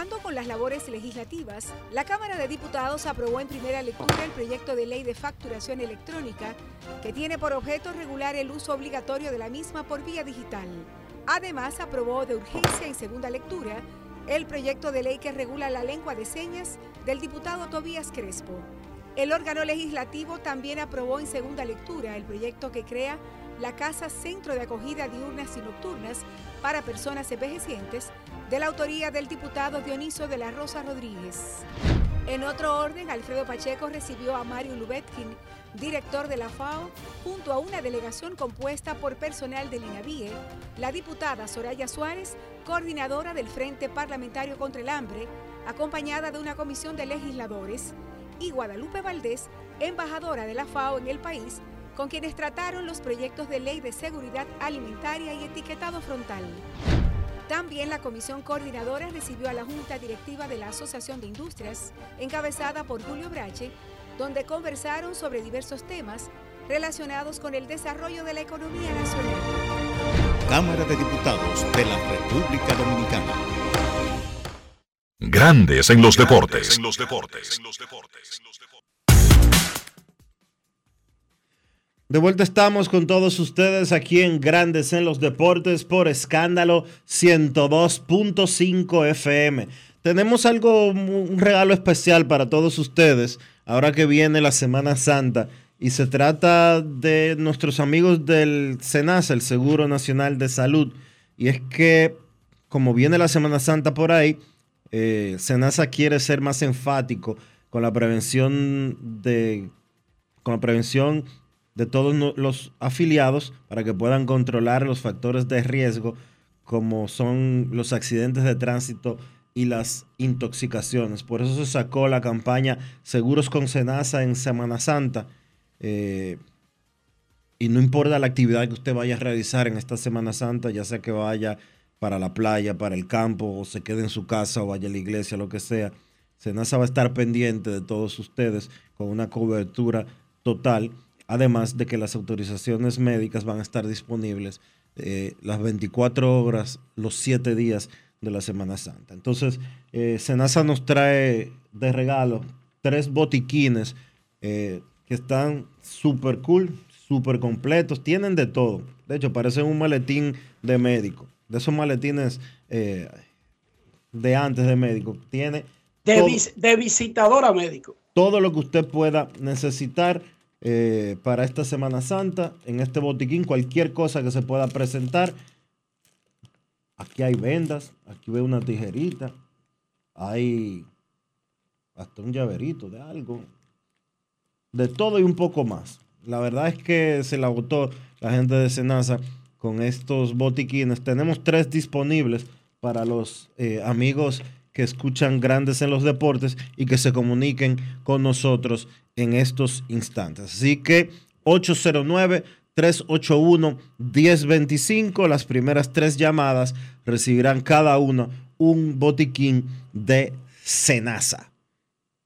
Continuando con las labores legislativas, la Cámara de Diputados aprobó en primera lectura el proyecto de ley de facturación electrónica que tiene por objeto regular el uso obligatorio de la misma por vía digital. Además, aprobó de urgencia en segunda lectura el proyecto de ley que regula la lengua de señas del diputado Tobías Crespo. El órgano legislativo también aprobó en segunda lectura el proyecto que crea la Casa Centro de Acogida Diurnas y Nocturnas para Personas Envejecientes, de la autoría del diputado Dioniso de la Rosa Rodríguez. En otro orden, Alfredo Pacheco recibió a Mario Lubetkin, director de la FAO, junto a una delegación compuesta por personal del INAVIE, la diputada Soraya Suárez, coordinadora del Frente Parlamentario contra el Hambre, acompañada de una comisión de legisladores, y Guadalupe Valdés, embajadora de la FAO en el país, con quienes trataron los proyectos de ley de seguridad alimentaria y etiquetado frontal. También la comisión coordinadora recibió a la Junta Directiva de la Asociación de Industrias, encabezada por Julio Brache, donde conversaron sobre diversos temas relacionados con el desarrollo de la economía nacional. Cámara de Diputados de la República Dominicana. Grandes en los deportes. En los deportes. De vuelta estamos con todos ustedes aquí en Grandes en los Deportes por escándalo 102.5 FM. Tenemos algo, un regalo especial para todos ustedes ahora que viene la Semana Santa y se trata de nuestros amigos del SENASA, el Seguro Nacional de Salud. Y es que como viene la Semana Santa por ahí, eh, SENASA quiere ser más enfático con la prevención de con la prevención de todos los afiliados para que puedan controlar los factores de riesgo como son los accidentes de tránsito y las intoxicaciones. Por eso se sacó la campaña Seguros con Senasa en Semana Santa. Eh, y no importa la actividad que usted vaya a realizar en esta Semana Santa, ya sea que vaya para la playa, para el campo, o se quede en su casa o vaya a la iglesia, lo que sea, Senasa va a estar pendiente de todos ustedes con una cobertura total además de que las autorizaciones médicas van a estar disponibles eh, las 24 horas, los 7 días de la Semana Santa. Entonces, eh, Senasa nos trae de regalo tres botiquines eh, que están súper cool, súper completos, tienen de todo. De hecho, parecen un maletín de médico, de esos maletines de antes de médico. Tiene... De, de visitador médico. Todo lo que usted pueda necesitar eh, para esta Semana Santa en este botiquín, cualquier cosa que se pueda presentar. Aquí hay vendas, aquí veo una tijerita, hay hasta un llaverito de algo, de todo y un poco más. La verdad es que se la agotó la gente de Senasa con estos botiquines. Tenemos tres disponibles para los eh, amigos que escuchan grandes en los deportes y que se comuniquen con nosotros en estos instantes. Así que 809-381-1025, las primeras tres llamadas recibirán cada uno un botiquín de Senasa.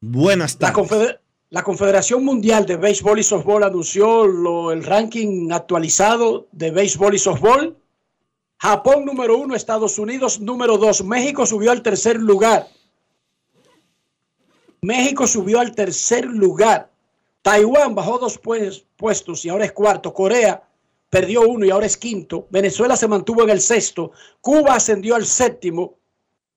Buenas tardes. La, Confederación Mundial de Béisbol y Softball anunció el ranking actualizado de béisbol y softball Japón número uno, Estados Unidos número dos. México subió al tercer lugar. México subió al tercer lugar. Taiwán bajó dos puestos y ahora es cuarto. Corea perdió uno y ahora es quinto. Venezuela se mantuvo en el sexto. Cuba ascendió al séptimo.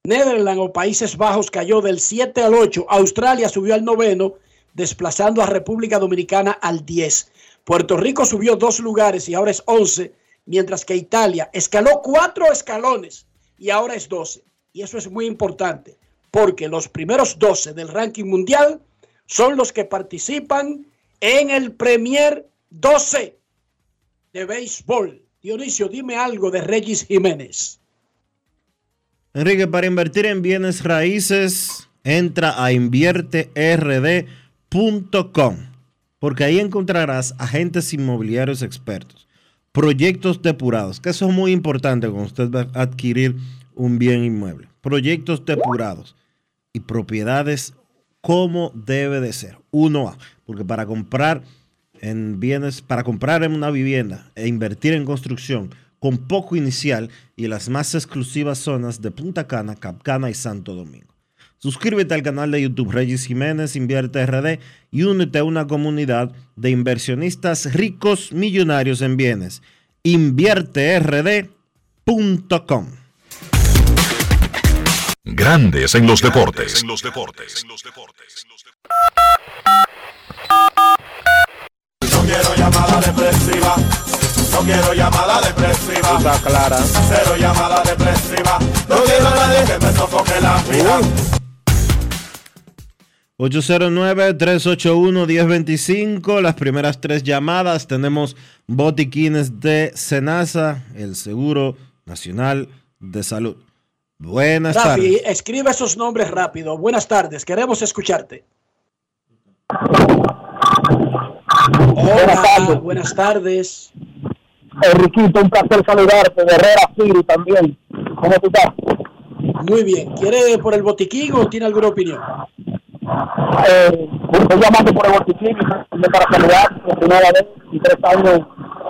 Netherlands o Países Bajos cayó del 7 al 8. Australia subió al noveno, desplazando a República Dominicana al 10. Puerto Rico subió dos lugares y ahora es 11 mientras que Italia escaló cuatro escalones y ahora es 12. Y eso es muy importante, porque los primeros 12 del ranking mundial son los que participan en el Premier 12 de béisbol. Dionisio, dime algo de Regis Jiménez. Enrique, para invertir en bienes raíces, entra a invierterd.com. porque ahí encontrarás agentes inmobiliarios expertos, proyectos depurados, que eso es muy importante cuando usted va a adquirir un bien inmueble, proyectos depurados y propiedades como debe de ser. 1A, porque para comprar en bienes, para comprar en una vivienda e invertir en construcción con poco inicial y las más exclusivas zonas de Punta Cana, Capcana y Santo Domingo. Suscríbete al canal de YouTube Regis Jiménez Invierte RD y únete a una comunidad de inversionistas ricos millonarios en bienes. InvierteRD.com Grandes en los deportes. No quiero llamada depresiva. No quiero llamada depresiva. Está clara. Cero llamada depresiva. No quiero a nadie que me sofoque la vida. 809-381-1025, las primeras tres llamadas. Tenemos botiquines de Senasa, el Seguro Nacional de Salud. Buenas Rafi, tardes. escribe esos nombres rápido. Buenas tardes, queremos escucharte. Hola, buenas tardes. Enriquito, un placer saludarte, Herrera City también. ¿Cómo tú estás? Muy bien. ¿Quiere por el botiquín o tiene alguna opinión? Eh, estoy llamando por el botiquín y para saludar por primera vez y tres años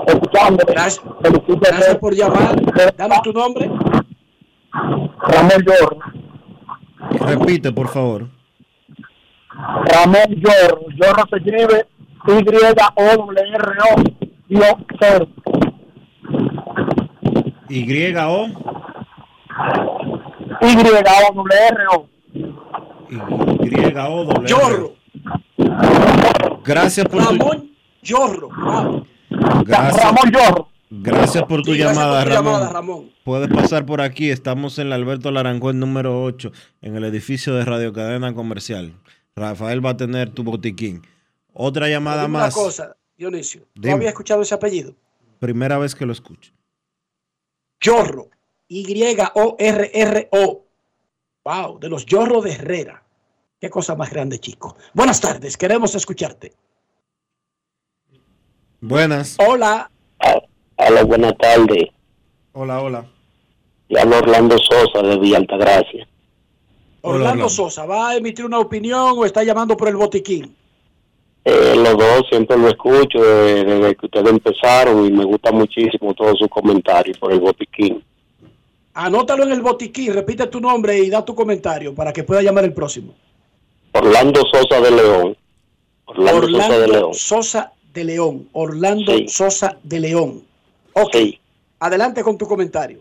escuchando. Gracias, gracias por llamar. Dame tu nombre. Ramón Yorro. Repite, por favor. Ramón Yorro. Yorro se escribe Y-O-W-R-O. Yo, cero. Y-O. Y-O-W-R-O. Y-O. W. Yorro. Gracias por tu, Ramón Yorro. Wow. gracias, Ramón Yorro. gracias por tu Sí, gracias llamada, por tu Ramón. llamada, Ramón. Puedes pasar por aquí. Estamos en el Alberto Larancuén número 8, en el edificio de Radio Cadena Comercial. Rafael va a tener tu botiquín. Otra llamada Dime más. Una cosa, Dionisio. ¿Tú Dime. habías escuchado ese apellido? Primera vez que lo escucho. Yorro. Y-O-R-R-O. Wow, de los Yorro de Herrera. Qué cosa más grande, chico. Buenas tardes, queremos escucharte. Buenas. Hola. Hola, buenas tardes. Hola, hola. Y habla Orlando Sosa de Villa Altagracia. Orlando Orlando. Sosa, ¿va a emitir una opinión o está llamando por el botiquín? Eh, los dos siempre lo escucho eh, desde que ustedes empezaron y me gusta muchísimo todos sus comentarios por el botiquín. Anótalo en el botiquín, repite tu nombre y da tu comentario para que pueda llamar el próximo. Orlando Sosa de León. Orlando, Sosa de León. Sosa de León. Orlando Sí. Sosa de León. Ok. Adelante con tu comentario.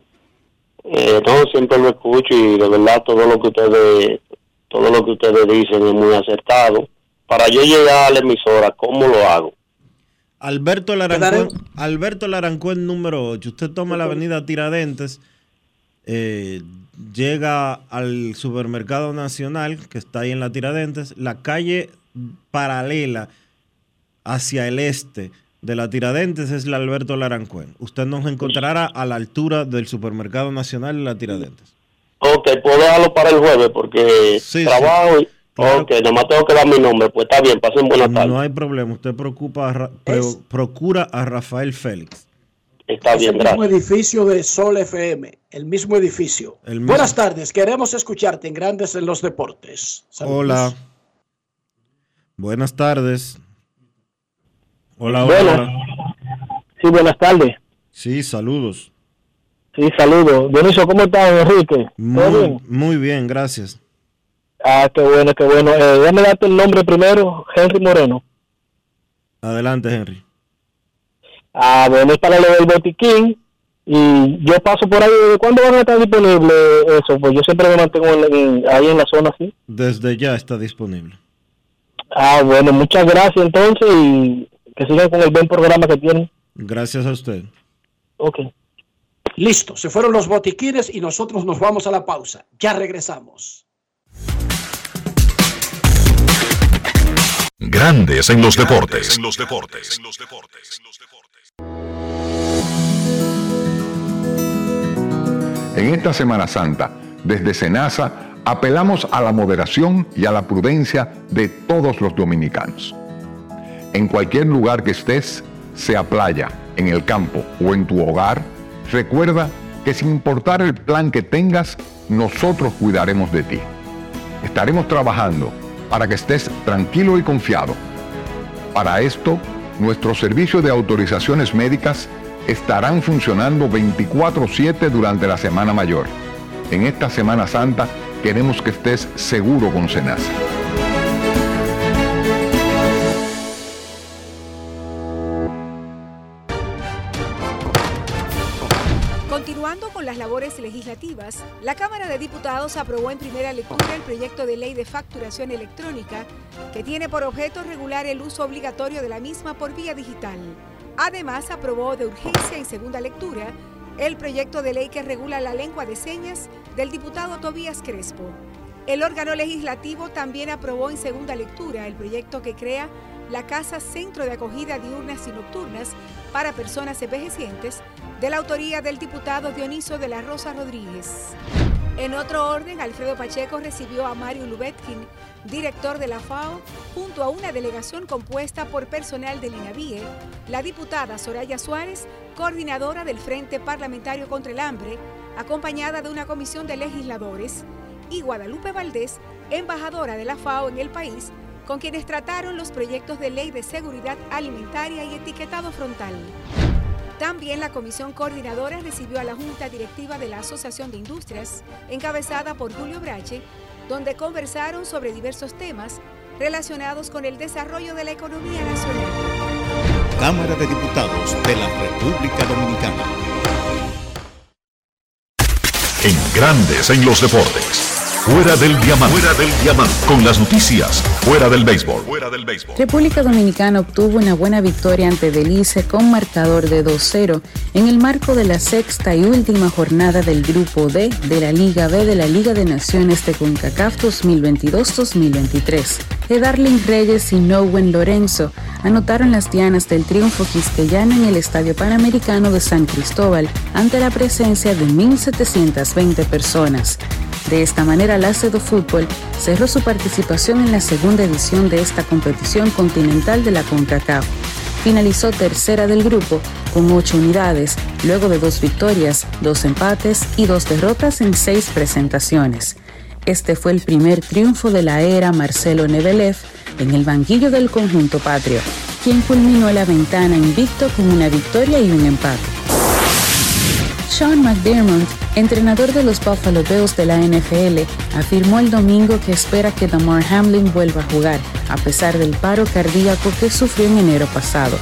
Eh, no, siempre lo escucho y de verdad todo lo que ustedes todo lo que ustedes dicen es muy acertado. Para yo llegar a la emisora, ¿cómo lo hago? Alberto Larancuén, Alberto Larancuén número 8. Usted toma la avenida Tiradentes, eh, llega al supermercado nacional que está ahí en la Tiradentes, la calle paralela hacia el este de la Tiradentes es la Alberto Larancuén. Usted nos encontrará a la altura del supermercado nacional en la Tiradentes. Ok, puedo dejarlo para el jueves porque Sí, trabajo y... Claro. Ok, nomás tengo que dar mi nombre. Pues está bien, pasen buenas tardes. No hay problema, usted preocupa a Ra- procura a Rafael Félix. Está es bien, el mismo gracias. edificio de Sol FM, el mismo edificio. El mismo. Buenas tardes, queremos escucharte en Grandes en los Deportes. Saludos. Hola. Buenas tardes. Hola, hola. Sí, buenas tardes. Sí, saludos. Sí, saludos. Dionisio, ¿cómo estás, Enrique? ¿Todo Muy, bien? muy bien, gracias. Ah, qué bueno, qué bueno. Eh, déjame darte el nombre primero, Henry Moreno. Adelante, Henry. Ah, bueno, es para lo del botiquín. Y yo paso por ahí. ¿Cuándo van a estar disponibles eso? Pues yo siempre me mantengo en- en- ahí en la zona, sí. Desde ya está disponible. Ah, bueno, muchas gracias entonces y que sigan con el buen programa que tienen. Gracias a usted. Ok. Listo, se fueron los botiquines y nosotros nos vamos a la pausa. Ya regresamos. Grandes en los deportes. En los deportes. En los deportes. En esta Semana Santa, desde Senasa, apelamos a la moderación y a la prudencia de todos los dominicanos. En cualquier lugar que estés, sea playa, en el campo o en tu hogar, recuerda que sin importar el plan que tengas, nosotros cuidaremos de ti. Estaremos trabajando para que estés tranquilo y confiado. Para esto, nuestros servicios de autorizaciones médicas estarán funcionando 24/7 durante la Semana Mayor. En esta Semana Santa queremos que estés seguro con Senasa. Continuando con las labores legislativas, la Cámara de Diputados aprobó en primera lectura el proyecto de ley de facturación electrónica que tiene por objeto regular el uso obligatorio de la misma por vía digital. Además, aprobó de urgencia en segunda lectura el proyecto de ley que regula la lengua de señas del diputado Tobías Crespo. El órgano legislativo también aprobó en segunda lectura el proyecto que crea la Casa Centro de Acogida Diurnas y Nocturnas para Personas Envejecientes, de la autoría del diputado Dioniso de la Rosa Rodríguez. En otro orden, Alfredo Pacheco recibió a Mario Lubetkin, director de la FAO, junto a una delegación compuesta por personal del INAVIE, la diputada Soraya Suárez, coordinadora del Frente Parlamentario contra el Hambre, acompañada de una comisión de legisladores, y Guadalupe Valdés, embajadora de la FAO en el país, con quienes trataron los proyectos de ley de seguridad alimentaria y etiquetado frontal. También la comisión coordinadora recibió a la Junta Directiva de la Asociación de Industrias, encabezada por Julio Brache, donde conversaron sobre diversos temas relacionados con el desarrollo de la economía nacional. Cámara de Diputados de la República Dominicana. En Grandes en los Deportes. Fuera del diamante. Fuera del diamante. Con las noticias. Fuera del béisbol. Fuera del béisbol. República Dominicana obtuvo una buena victoria ante Belice con marcador de 2-0 en el marco de la sexta y última jornada del Grupo D de la Liga B de la Liga de Naciones de CONCACAF 2022-2023. Edarling Reyes y Nowen Lorenzo anotaron las dianas del triunfo quisqueyano en el Estadio Panamericano de San Cristóbal ante la presencia de 1.720 personas. De esta manera, la Cedo Fútbol cerró su participación en la segunda edición de esta competición continental de la CONCACAF. Finalizó tercera del grupo con ocho unidades, luego de dos victorias, dos empates y dos derrotas en seis presentaciones. Este fue el primer triunfo de la era Marcelo Nebelev en el banquillo del conjunto patrio, quien culminó la ventana invicto con una victoria y un empate. Sean McDermott, entrenador de los Buffalo Bills de la NFL, afirmó el domingo que espera que Damar Hamlin vuelva a jugar, a pesar del paro cardíaco que sufrió en enero pasado.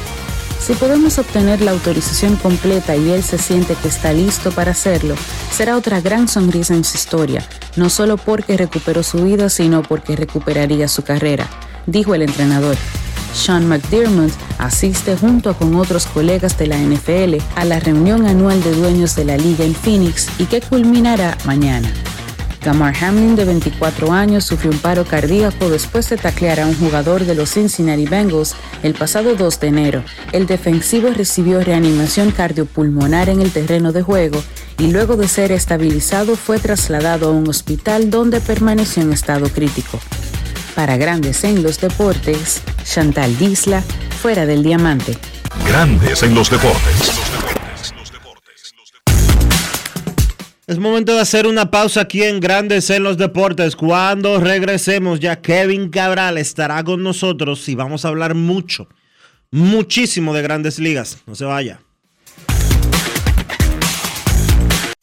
Si podemos obtener la autorización completa y él se siente que está listo para hacerlo, será otra gran sonrisa en su historia, no solo porque recuperó su vida, sino porque recuperaría su carrera, dijo el entrenador. Sean McDermott asiste junto con otros colegas de la NFL a la reunión anual de dueños de la liga en Phoenix y que culminará mañana. Gamar Hamlin, de 24 años, sufrió un paro cardíaco después de taclear a un jugador de los Cincinnati Bengals el pasado 2 de enero. El defensivo recibió reanimación cardiopulmonar en el terreno de juego y luego de ser estabilizado fue trasladado a un hospital donde permaneció en estado crítico. Para Grandes en los Deportes, Chantal Disla, fuera del diamante. Grandes en los deportes. Es momento de hacer una pausa aquí en Grandes en los Deportes. Cuando regresemos ya Kevin Cabral estará con nosotros y vamos a hablar mucho, muchísimo de grandes ligas. No se vaya.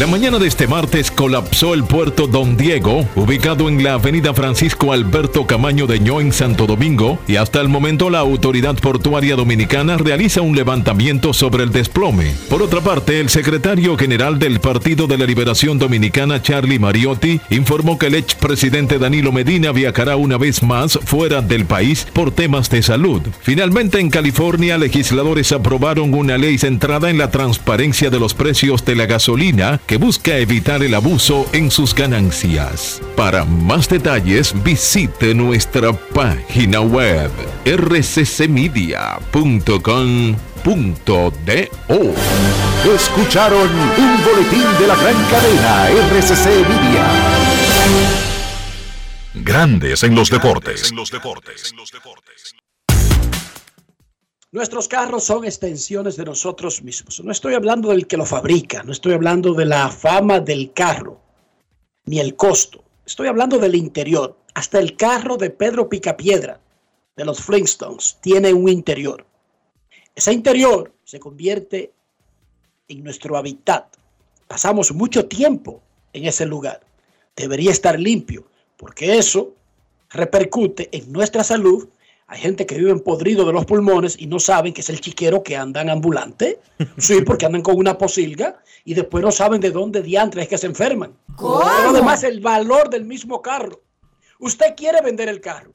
La mañana de este martes colapsó el puerto Don Diego, ubicado en la avenida Francisco Alberto Camaño de Ño en Santo Domingo, y hasta el momento la autoridad portuaria dominicana realiza un levantamiento sobre el desplome. Por otra parte, el secretario general del Partido de la Liberación Dominicana, Charlie Mariotti, informó que el expresidente Danilo Medina viajará una vez más fuera del país por temas de salud. Finalmente, en California, legisladores aprobaron una ley centrada en la transparencia de los precios de la gasolina que busca evitar el abuso en sus ganancias. Para más detalles, visite nuestra página web rccmedia.com.do. Escucharon un boletín de la gran cadena RCC Media. Grandes en los deportes. Nuestros carros son extensiones de nosotros mismos. No estoy hablando del que lo fabrica, no estoy hablando de la fama del carro, ni el costo. Estoy hablando del interior. Hasta el carro de Pedro Picapiedra, de los Flintstones, tiene un interior. Ese interior se convierte en nuestro hábitat. Pasamos mucho tiempo en ese lugar. Debería estar limpio, porque eso repercute en nuestra salud hay gente que vive en podrido de los pulmones y no saben que es el chiquero que andan ambulante. Sí, (laughs) porque andan con una posilga y después no saben de dónde diantres es que se enferman. Pero además el valor del mismo carro. Usted quiere vender el carro.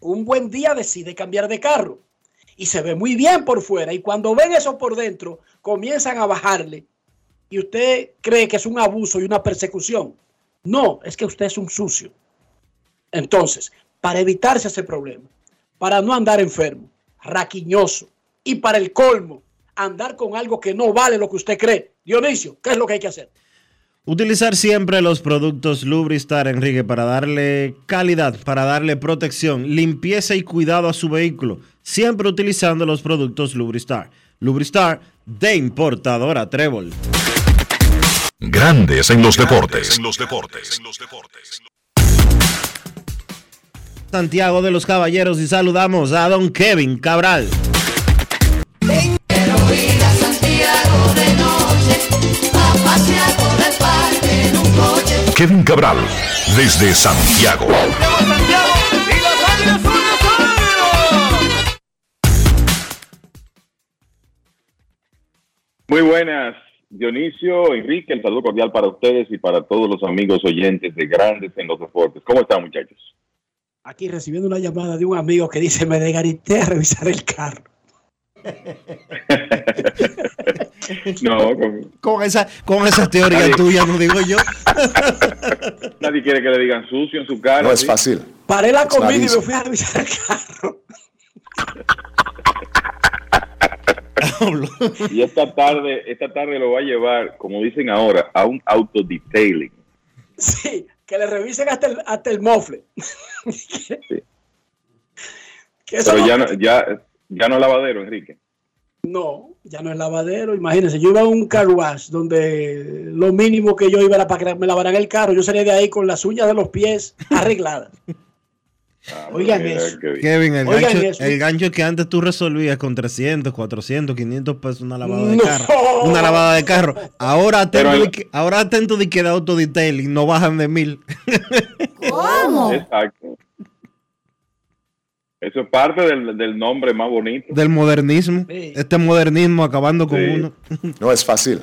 Un buen día decide cambiar de carro y se ve muy bien por fuera y cuando ven eso por dentro comienzan a bajarle y usted cree que es un abuso y una persecución. No, es que usted es un sucio. Entonces, para evitarse ese problema, para no andar enfermo, raquiñoso y para el colmo, andar con algo que no vale lo que usted cree. Dionisio, ¿qué es lo que hay que hacer? Utilizar siempre los productos Lubristar, Enrique, para darle calidad, para darle protección, limpieza y cuidado a su vehículo. Siempre utilizando los productos Lubristar. Lubristar de importadora Trébol. Grandes en los deportes. En los deportes. Santiago de los Caballeros y saludamos a don Kevin Cabral. Kevin Cabral, desde Santiago. Muy buenas, Dionisio, Enrique, el saludo cordial para ustedes y para todos los amigos oyentes de Grandes en los Deportes. ¿Cómo están, muchachos? Aquí recibiendo una llamada de un amigo que dice, me degarité a revisar el carro. (laughs) no, con, con, esa, con esa teoría nadie, tuya, no digo yo. (laughs) nadie quiere que le digan sucio en su carro. No es fácil. Paré la comida y me fui a revisar el carro. (laughs) y esta tarde, esta tarde lo va a llevar, como dicen ahora, a un auto detailing. Sí, que le revisen hasta el, hasta el mofle. sí. Pero ya no, ya, ya no es lavadero, Enrique. No, ya no es lavadero. Imagínense, yo iba a un car wash donde lo mínimo que yo iba era para que me lavaran el carro. Yo salía de ahí con las uñas de los pies arregladas. (laughs) Ah, Oigan eso. Kevin, el, Oigan gancho, eso. el gancho que antes tú resolvías con 300, 400, 500 pesos una lavada de No. carro. Una lavada de carro. Ahora atento, de, que, ahora atento de que de auto detailing no bajan de mil. ¿Cómo? (laughs) Exacto. Eso es parte del, del nombre más bonito. Del modernismo. Sí. Este modernismo acabando con Sí. uno. No es fácil.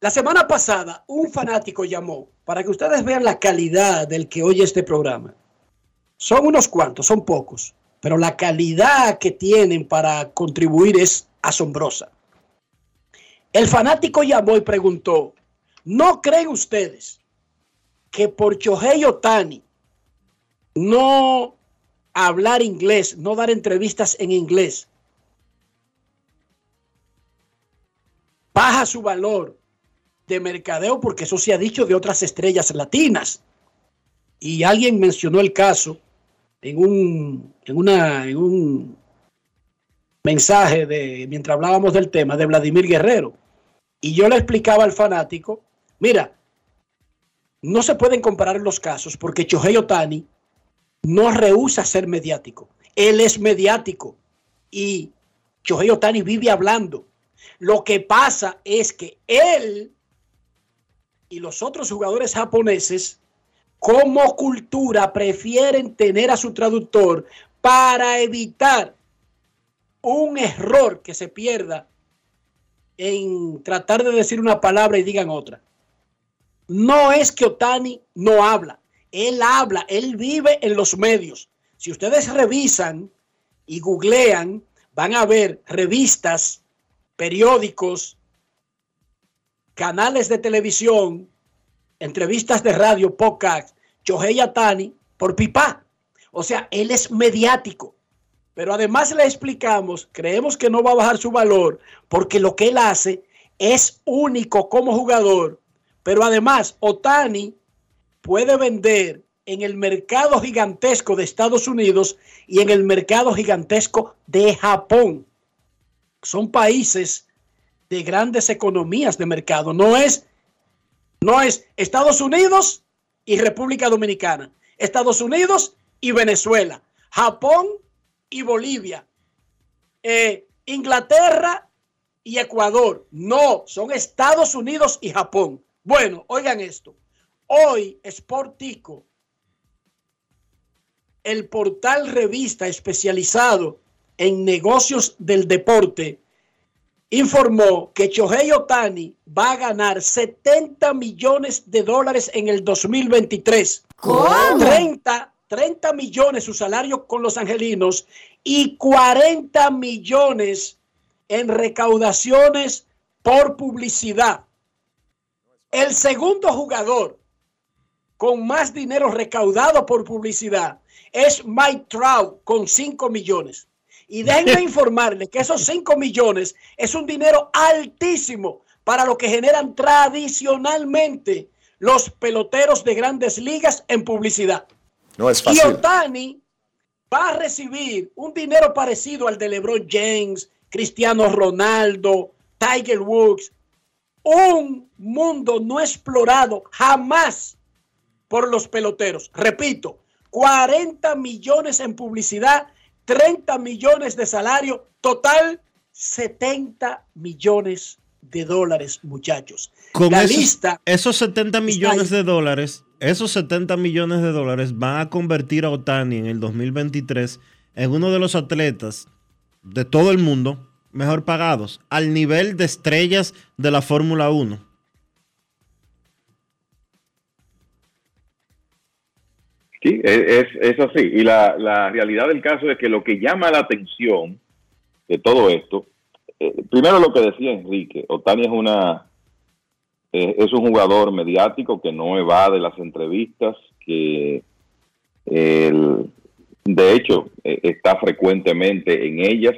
La semana pasada, un fanático llamó para que ustedes vean la calidad del que oye este programa. Son unos cuantos, son pocos, pero la calidad que tienen para contribuir es asombrosa. El fanático llamó y preguntó, ¿no creen ustedes que por Chohei Otani no hablar inglés, no dar entrevistas en inglés, baja su valor de mercadeo porque eso se ha dicho de otras estrellas latinas. Y alguien mencionó el caso en un, en una, en un mensaje de, mientras hablábamos del tema de Vladimir Guerrero. Y yo le explicaba al fanático, mira, no se pueden comparar los casos porque Chohei Otani no rehúsa ser mediático. Él es mediático y Chohei Otani vive hablando. Lo que pasa es que él y los otros jugadores japoneses, como cultura, prefieren tener a su traductor para evitar un error que se pierda en tratar de decir una palabra y digan otra. No es que Otani no habla, él habla, él vive en los medios. Si ustedes revisan y googlean, van a ver revistas, periódicos, canales de televisión, entrevistas de radio, podcast, Chohei Otani por pipa. O sea, él es mediático. Pero además le explicamos, creemos que no va a bajar su valor porque lo que él hace es único como jugador. Pero además, Otani puede vender en el mercado gigantesco de Estados Unidos y en el mercado gigantesco de Japón. Son países de grandes economías de mercado. No es, no es Estados Unidos y República Dominicana. Estados Unidos y Venezuela. Japón y Bolivia. Eh, Inglaterra y Ecuador. No, son Estados Unidos y Japón. Bueno, oigan esto. Hoy Sportico, el portal revista especializado en negocios del deporte, informó que Chohei Otani va a ganar 70 millones de dólares en el 2023. ¿Cómo? 30, 30 millones su salario con los angelinos y 40 millones en recaudaciones por publicidad. El segundo jugador con más dinero recaudado por publicidad es Mike Trout con 5 millones. Y déjenme informarle que esos 5 millones es un dinero altísimo para lo que generan tradicionalmente los peloteros de grandes ligas en publicidad. No es Y fácil. Otani va a recibir un dinero parecido al de LeBron James, Cristiano Ronaldo, Tiger Woods. Un mundo no explorado jamás por los peloteros. Repito, 40 millones en publicidad, 30 millones de salario, total 70 millones de dólares, muchachos. Con La esos, lista esos 70 millones de dólares, esos 70 millones de dólares van a convertir a Otani en el 2023 en uno de los atletas de todo el mundo mejor pagados, al nivel de estrellas de la Fórmula 1. Sí, es, es, así. Y la, la realidad del caso es que lo que llama la atención de todo esto, eh, primero lo que decía Enrique, Otani es una eh, es un jugador mediático que no evade las entrevistas, que el- de hecho eh, está frecuentemente en ellas.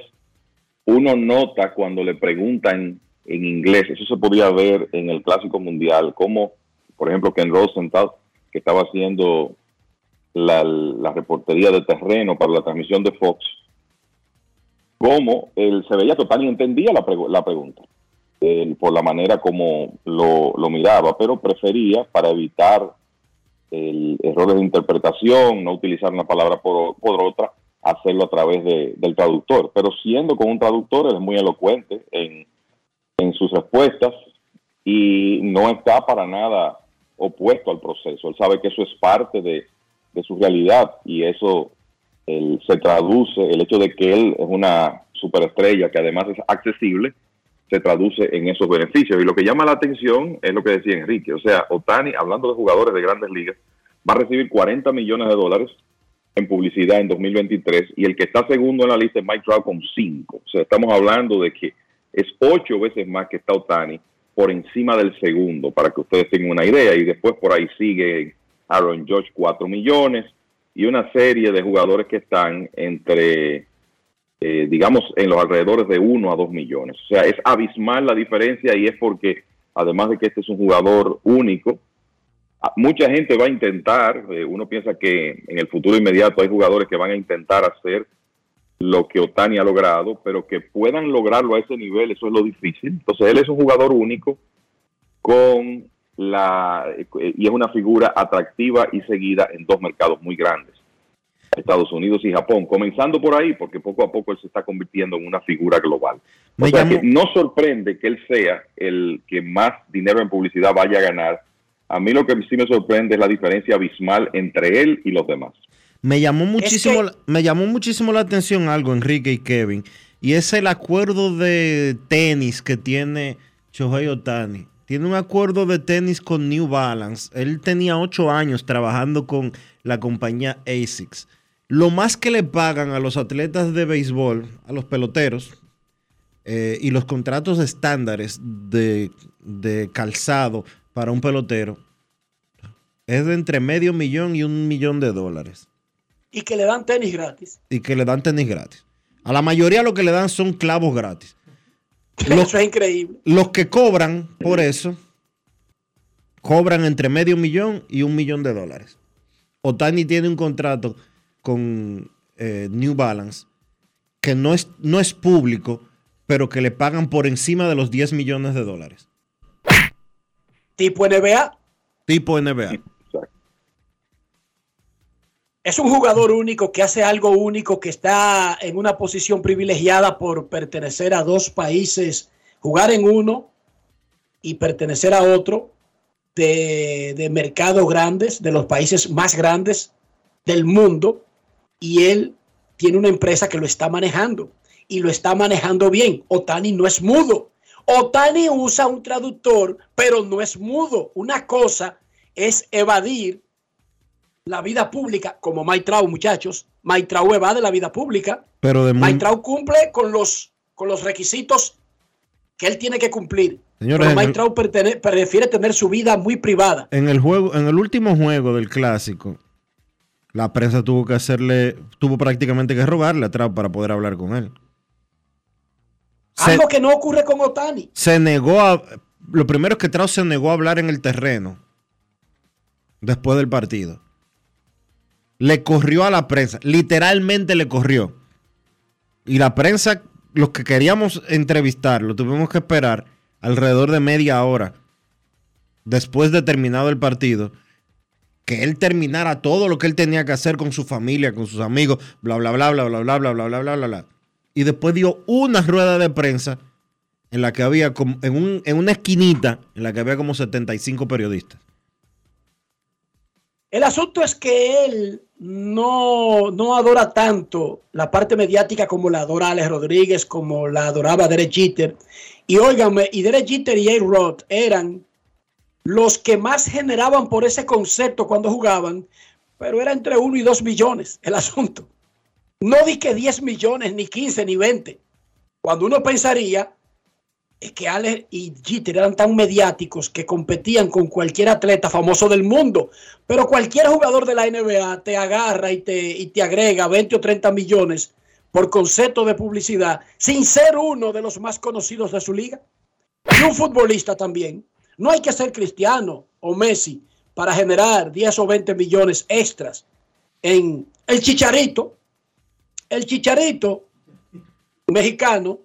Uno nota cuando le preguntan en inglés, eso se podía ver en el Clásico Mundial, como por ejemplo Ken Rosenthal, que estaba haciendo la, reportería de terreno para la transmisión de Fox, cómo él se veía total y entendía la, pregu- pregunta por la manera como lo, miraba, pero prefería para evitar el, errores de interpretación, no utilizar una palabra por, otra, hacerlo a través de- del traductor. Pero siendo con un traductor, él es muy elocuente en, en sus respuestas y no está para nada opuesto al proceso. Él sabe que eso es parte de, de su realidad y eso él, se traduce, el hecho de que él es una superestrella que además es accesible, se traduce en esos beneficios. Y lo que llama la atención es lo que decía Enrique. O sea, Otani, hablando de jugadores de grandes ligas, va a recibir 40 millones de dólares en publicidad en 2023 y el que está segundo en la lista es Mike Trout con 5. O sea, estamos hablando de que es ocho veces más que está Otani por encima del segundo, para que ustedes tengan una idea. Y después por ahí sigue Aaron George 4 millones y una serie de jugadores que están entre eh, digamos, en los alrededores de 1 a 2 millones. O sea, es abismal la diferencia y es porque, además de que este es un jugador único, mucha gente va a intentar, eh, uno piensa que en el futuro inmediato hay jugadores que van a intentar hacer lo que Otani ha logrado, pero que puedan lograrlo a ese nivel, eso es lo difícil. Entonces, él es un jugador único con la, y es una figura atractiva y seguida en dos mercados muy grandes. Estados Unidos y Japón, comenzando por ahí, porque poco a poco él se está convirtiendo en una figura global. O sea que no sorprende que él sea el que más dinero en publicidad vaya a ganar a mí lo que sí me sorprende es la diferencia abismal entre él y los demás. Me llamó muchísimo, la- me llamó muchísimo la atención algo, Enrique y Kevin, y es el acuerdo de tenis que tiene Shohei Otani. Tiene un acuerdo de tenis con New Balance. Él tenía ocho años trabajando con la compañía ASICS. Lo más que le pagan a los atletas de béisbol, a los peloteros, eh, y los contratos estándares de, de calzado para un pelotero es de entre medio millón y un millón de dólares Y que le dan tenis gratis. y que le dan tenis gratis. A la mayoría lo que le dan son clavos gratis. Eso es increíble. Los que cobran por eso cobran entre medio millón y un millón de dólares. Otani tiene un contrato con eh, New Balance que no es, no es público, pero que le pagan por encima de los 10 millones de dólares. Tipo NBA. Tipo NBA. Es un jugador único que hace algo único, que está en una posición privilegiada por pertenecer a dos países, jugar en uno y pertenecer a otro de, de mercados grandes, de los países más grandes del mundo. Y él tiene una empresa que lo está manejando y lo está manejando bien. Otani no es mudo. Otani usa un traductor, pero no es mudo. Una cosa es evadir la vida pública, como Maitrao, muchachos. Maitrao evade la vida pública. Pero de Maitrao cumple con los, con los requisitos que él tiene que cumplir. Señores, Pero Maitrao prefiere tener su vida muy privada. En el juego, en el último juego del clásico, la prensa tuvo que hacerle, tuvo prácticamente que rogarle atrás para poder hablar con él. Se, Algo que no ocurre con Otani. se negó a. Lo primero es que Trout se negó a hablar en el terreno después del partido. Le corrió a la prensa, literalmente le corrió. Y la prensa, los que queríamos entrevistar, lo tuvimos que esperar alrededor de media hora después de terminado el partido, que él terminara todo lo que él tenía que hacer con su familia, con sus amigos, bla, bla, bla, bla, bla, bla, bla, bla, bla, bla, bla, bla. Y después dio una rueda de prensa en la que había como, en, un- en una esquinita, en la que había como 75 periodistas. El asunto es que él no, no adora tanto la parte mediática como la adora Alex Rodríguez, como la adoraba Derek Jeter. Y óigame, y Derek Jeter y A-Rod eran los que más generaban por ese concepto cuando jugaban, pero era entre 1 y 2 millones el asunto. No di que 10 millones, ni 15, ni 20. Cuando uno pensaría es que Alex y Jeter eran tan mediáticos que competían con cualquier atleta famoso del mundo. Pero cualquier jugador de la NBA te agarra y te, y te agrega 20 o 30 millones por concepto de publicidad, sin ser uno de los más conocidos de su liga. Y un futbolista también. No hay que ser cristiano o Messi para generar 10 o 20 millones extras en el chicharito. El chicharito mexicano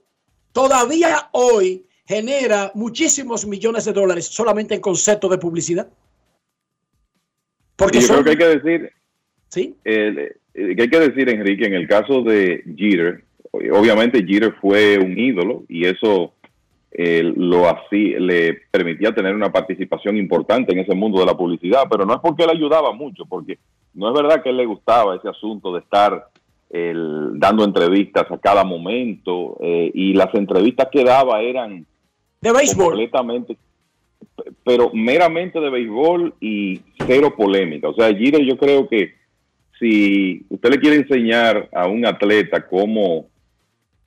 todavía hoy genera muchísimos millones de dólares solamente en concepto de publicidad. Porque yo son- creo que hay que decir, ¿Sí? eh, eh, que hay que decir, Enrique, en el caso de Jeter, obviamente Jeter fue un ídolo y eso eh, lo así le permitía tener una participación importante en ese mundo de la publicidad, pero no es porque él ayudaba mucho, porque no es verdad que a él le gustaba ese asunto de estar el- dando entrevistas a cada momento eh, y las entrevistas que daba eran de béisbol completamente pero meramente de béisbol y cero polémica. O sea, Jeter yo creo que si usted le quiere enseñar a un atleta cómo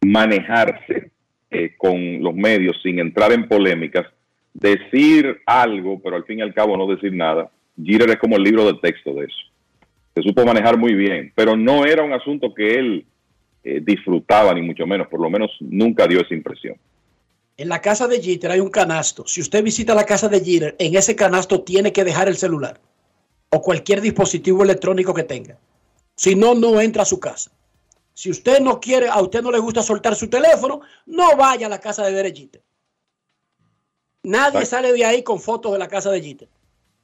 manejarse eh, con los medios sin entrar en polémicas, decir algo, pero al fin y al cabo no decir nada, Jeter es como el libro de texto de eso. Se supo manejar muy bien, pero no era un asunto que él eh, disfrutaba, ni mucho menos, por lo menos nunca dio esa impresión. En la casa de Jeter hay un canasto. Si usted visita la casa de Jeter, en ese canasto tiene que dejar el celular o cualquier dispositivo electrónico que tenga. Si no, no entra a su casa. Si usted no quiere, a usted no le gusta soltar su teléfono, no vaya a la casa de Derek Jeter. Nadie sale de ahí con fotos de la casa de Jeter.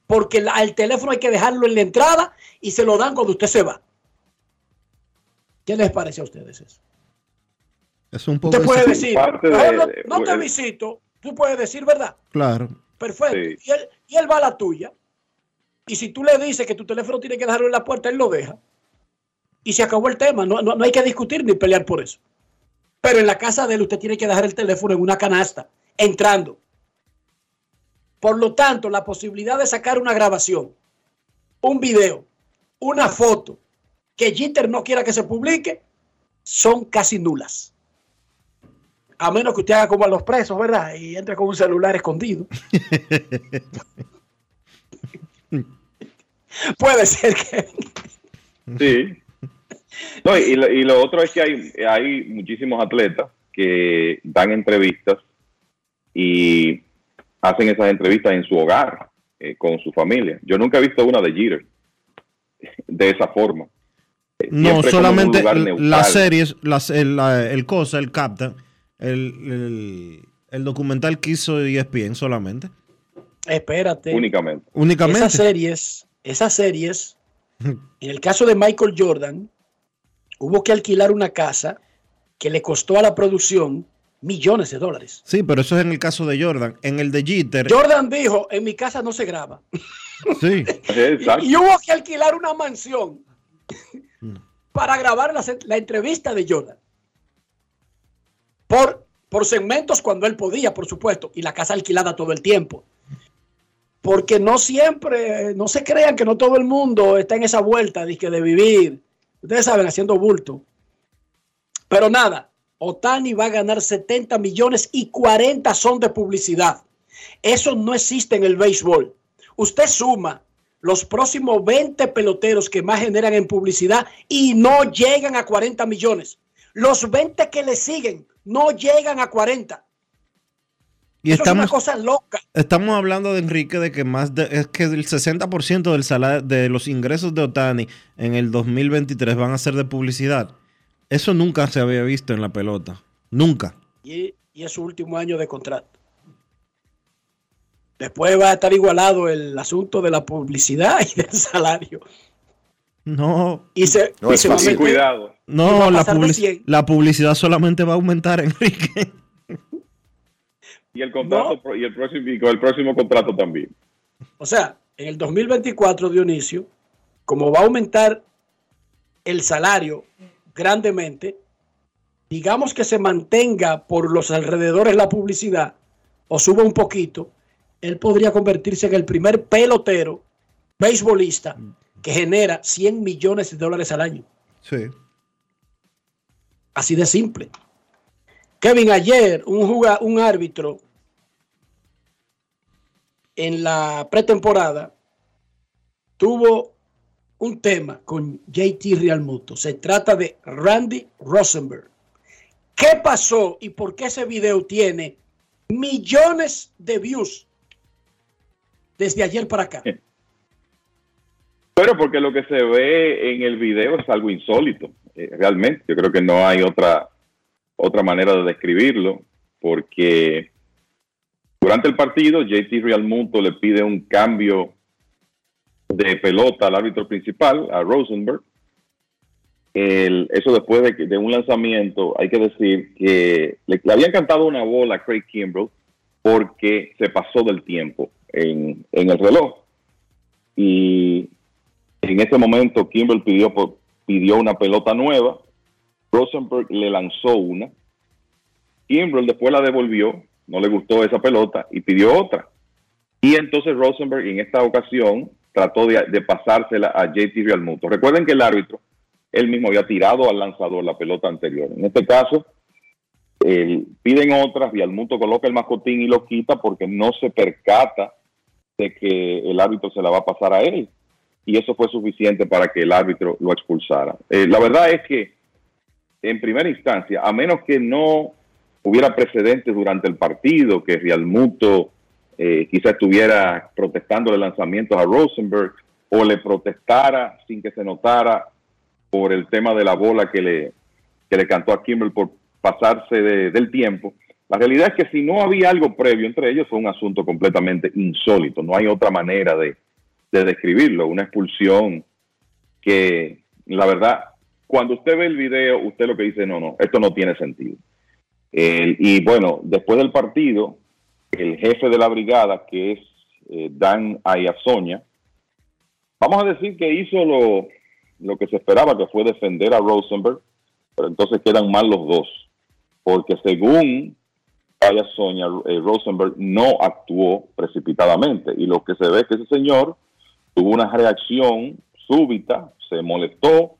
Porque la- el teléfono hay que dejarlo en la entrada y se lo dan cuando usted se va. ¿Qué les parece a ustedes eso? Es un poco. Usted puede decir, parte de- "Ah, no, te visito. Tú puedes decir, ¿verdad? Claro. Perfecto. Sí. Y, él, y él va a la tuya. Y si tú le dices que tu teléfono tiene que dejarlo en la puerta, él lo deja. Y se acabó el tema. No, no, no hay que discutir ni pelear por eso. Pero en la casa de él usted tiene que dejar el teléfono en una canasta, entrando. Por lo tanto, la posibilidad de sacar una grabación, un video, una foto que Jeter no quiera que se publique, son casi nulas. A menos que usted haga como a los presos, ¿verdad? Y entre con un celular escondido. (laughs) Puede ser que... Sí. No, y, lo, y lo otro es que hay, hay muchísimos atletas que dan entrevistas y hacen esas entrevistas en su hogar, eh, con su familia. Yo nunca he visto una de Jeter de esa forma. Eh, No, solamente las series, las, el, la- el cosa, el Captain, el, el, el documental que hizo ESPN solamente. Espérate. Únicamente. Únicamente. Esas series, esas series, (laughs) en el caso de Michael Jordan, hubo que alquilar una casa que le costó a la producción millones de dólares. Sí, pero eso es en el caso de Jordan. En el de Jeter, Jordan dijo, en mi casa no se graba. (laughs) sí. (laughs) Y, y hubo que alquilar una mansión para grabar la, la entrevista de Jordan. Por, por segmentos cuando él podía, por supuesto, y la casa alquilada todo el tiempo. Porque no siempre, no se crean que no todo el mundo está en esa vuelta de, que de vivir, ustedes saben, haciendo bulto. Pero nada, Otani va a ganar 70 millones y 40 son de publicidad. Eso no existe en el béisbol. Usted suma los próximos 20 peloteros que más generan en publicidad y no llegan a 40 millones. Los 20 que le siguen no llegan a 40. Y Eso es una estamos, cosa loca. estamos hablando de Enrique de que más de, es que el 60% del salario, de los ingresos de Otani en el 2023 van a ser de publicidad. Eso nunca se había visto en la pelota. Nunca. Y, y es su último año de contrato. Después va a estar igualado el asunto de la publicidad (laughs) y del salario. No. Y se, No, y es se va a Cuidado. No, la, pasar de publici- 100. la publicidad solamente va a aumentar, (laughs) Enrique. Y el contrato y el próximo y con el próximo contrato también. O sea, en el 2024, Dionisio, como va a aumentar el salario grandemente, digamos que se mantenga por los alrededores la publicidad o suba un poquito, él podría convertirse en el primer pelotero beisbolista que genera 100 millones de dólares al año. Sí. Así de simple. Kevin, ayer un, juga- un árbitro en la pretemporada tuvo un tema con JT Realmuto. Se trata de Randy Rosenberg. ¿Qué pasó y por qué ese video tiene millones de views desde ayer para acá? Pero porque lo que se ve en el video es algo insólito, eh, realmente. Yo creo que no hay otra, otra manera de describirlo, porque durante el partido JT Realmuto le pide un cambio de pelota al árbitro principal, a Rosenberg. Eso después de, de un lanzamiento, hay que decir que le, le habían cantado una bola a Craig Kimbrell porque se pasó del tiempo en el reloj. Y en ese momento Kimbrell pidió, pidió una pelota nueva, Rosenberg le lanzó una, Kimbrell después la devolvió, no le gustó esa pelota y pidió otra. Y entonces Rosenberg en esta ocasión trató de, de pasársela a JT Realmuto. Recuerden que el árbitro, él mismo había tirado al lanzador la pelota anterior. En este caso, él- piden otras, Realmuto coloca el mascotín y lo quita porque no se percata de que el árbitro se la va a pasar a él. Y eso fue suficiente para que el árbitro lo expulsara. Eh, la verdad es que, en primera instancia, a menos que no hubiera precedentes durante el partido, que Realmuto eh, quizá estuviera protestando el lanzamiento a Rosenberg o le protestara sin que se notara por el tema de la bola que le, que le cantó a Kimbrell por pasarse de- del tiempo. La realidad es que si no había algo previo entre ellos fue un asunto completamente insólito. No hay otra manera de, de describirlo. Una expulsión que, la verdad, cuando usted ve el video, usted lo que dice, no, no, esto no tiene sentido. Y bueno, después del partido, el jefe de la brigada, que es eh, Dan Ayazoña, vamos a decir que hizo lo, lo que se esperaba, que fue defender a Rosenberg, pero entonces quedan mal los dos, porque según Vaya Sonia, eh, Rosenberg no actuó precipitadamente y lo que se ve es que ese señor tuvo una reacción súbita, se molestó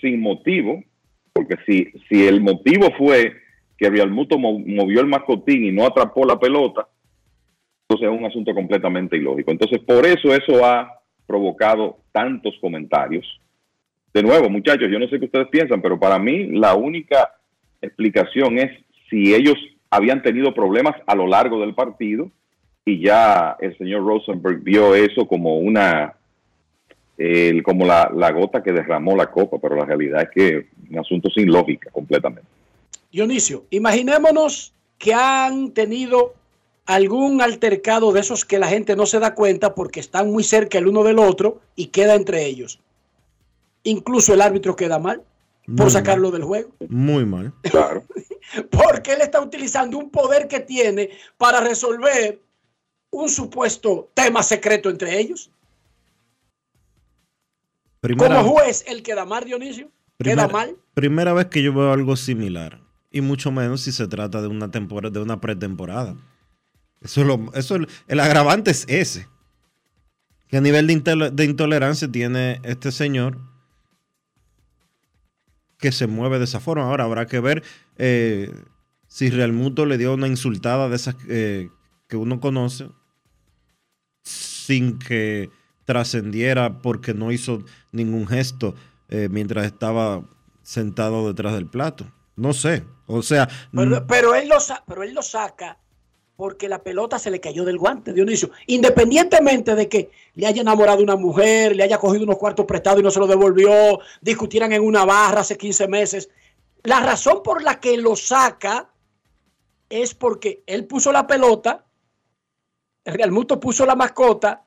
sin motivo, porque si, si el motivo fue que Real Muto movió el mascotín y no atrapó la pelota, entonces es un asunto completamente ilógico. Entonces, por eso eso ha provocado tantos comentarios. De nuevo, muchachos, yo no sé qué ustedes piensan, pero para mí la única explicación es si ellos habían tenido problemas a lo largo del partido y ya el señor Rosenberg vio eso como una como la, la, gota que derramó la copa, pero la realidad es que un asunto sin lógica completamente. Dionisio, imaginémonos que han tenido algún altercado de esos que la gente no se da cuenta porque están muy cerca el uno del otro y queda entre ellos. Incluso el árbitro queda mal por sacarlo del juego. Muy mal. Claro. (laughs) porque él está utilizando un poder que tiene para resolver un supuesto tema secreto entre ellos. Como juez, el queda mal, Dionisio. queda mal. Primera vez que yo veo algo similar. Y mucho menos si se trata de una temporada, de una pretemporada. Eso es lo, eso el agravante es ese. ¿Qué nivel de, de intolerancia tiene este señor que se mueve de esa forma? Ahora habrá que ver eh, si Real Muto le dio una insultada de esas eh, que uno conoce sin que trascendiera porque no hizo ningún gesto eh, mientras estaba sentado detrás del plato. No sé. O sea. Pero, él, lo pero él lo saca porque la pelota se le cayó del guante, Dionisio. Independientemente de que le haya enamorado una mujer, le haya cogido unos cuartos prestados y no se los devolvió, discutieran en una barra hace 15 meses. La razón por la que lo saca es porque él puso la pelota, Real Muto puso la mascota,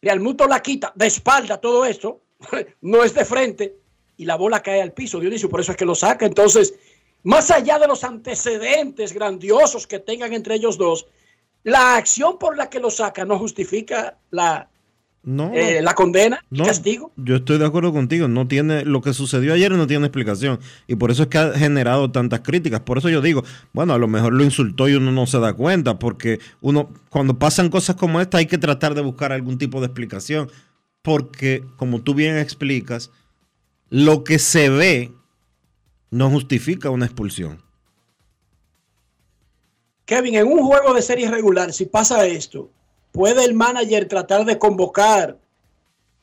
Real Muto la quita de espalda todo esto, (laughs) no es de frente, y la bola cae al piso, Dionisio, por eso es que lo saca. Entonces, más allá de los antecedentes grandiosos que tengan entre ellos dos, la acción por la que lo saca no justifica la, eh, la condena, el castigo. Yo estoy de acuerdo contigo, no tiene lo que sucedió ayer no tiene explicación y por eso es que ha generado tantas críticas. Por eso yo digo, bueno, a lo mejor lo insultó y uno no se da cuenta, porque uno cuando pasan cosas como esta hay que tratar de buscar algún tipo de explicación, porque como tú bien explicas, lo que se ve no justifica una expulsión. Kevin, en un juego de serie regular, si pasa esto, ¿puede el manager tratar de convocar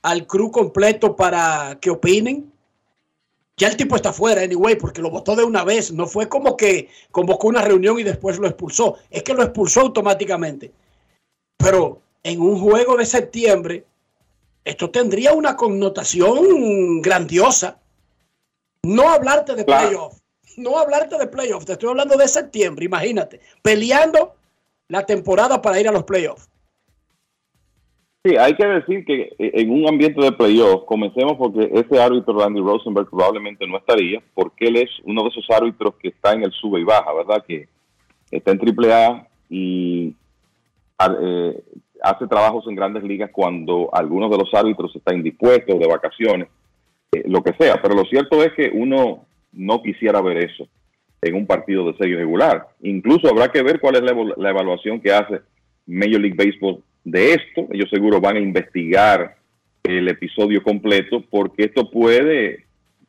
al crew completo para que opinen? Ya el tipo está fuera, anyway, porque lo votó de una vez. No fue como que convocó una reunión y después lo expulsó. Es que lo expulsó automáticamente. Pero en un juego de septiembre, esto tendría una connotación grandiosa. No hablarte de playoff. No hablarte de playoff. Te estoy hablando de septiembre, imagínate. Peleando la temporada para ir a los playoffs. Sí, hay que decir que en un ambiente de playoff, comencemos porque ese árbitro Randy Rosenberg probablemente no estaría, porque él es uno de esos árbitros que está en el sube y baja, ¿verdad? Que está en AAA y eh, hace trabajos en grandes ligas cuando algunos de los árbitros están indispuestos, de vacaciones. Eh, lo que sea. Pero lo cierto es que uno no quisiera ver eso en un partido de serie regular. Incluso habrá que ver cuál es la, evaluación que hace Major League Baseball de esto. Ellos seguro van a investigar el episodio completo porque esto puede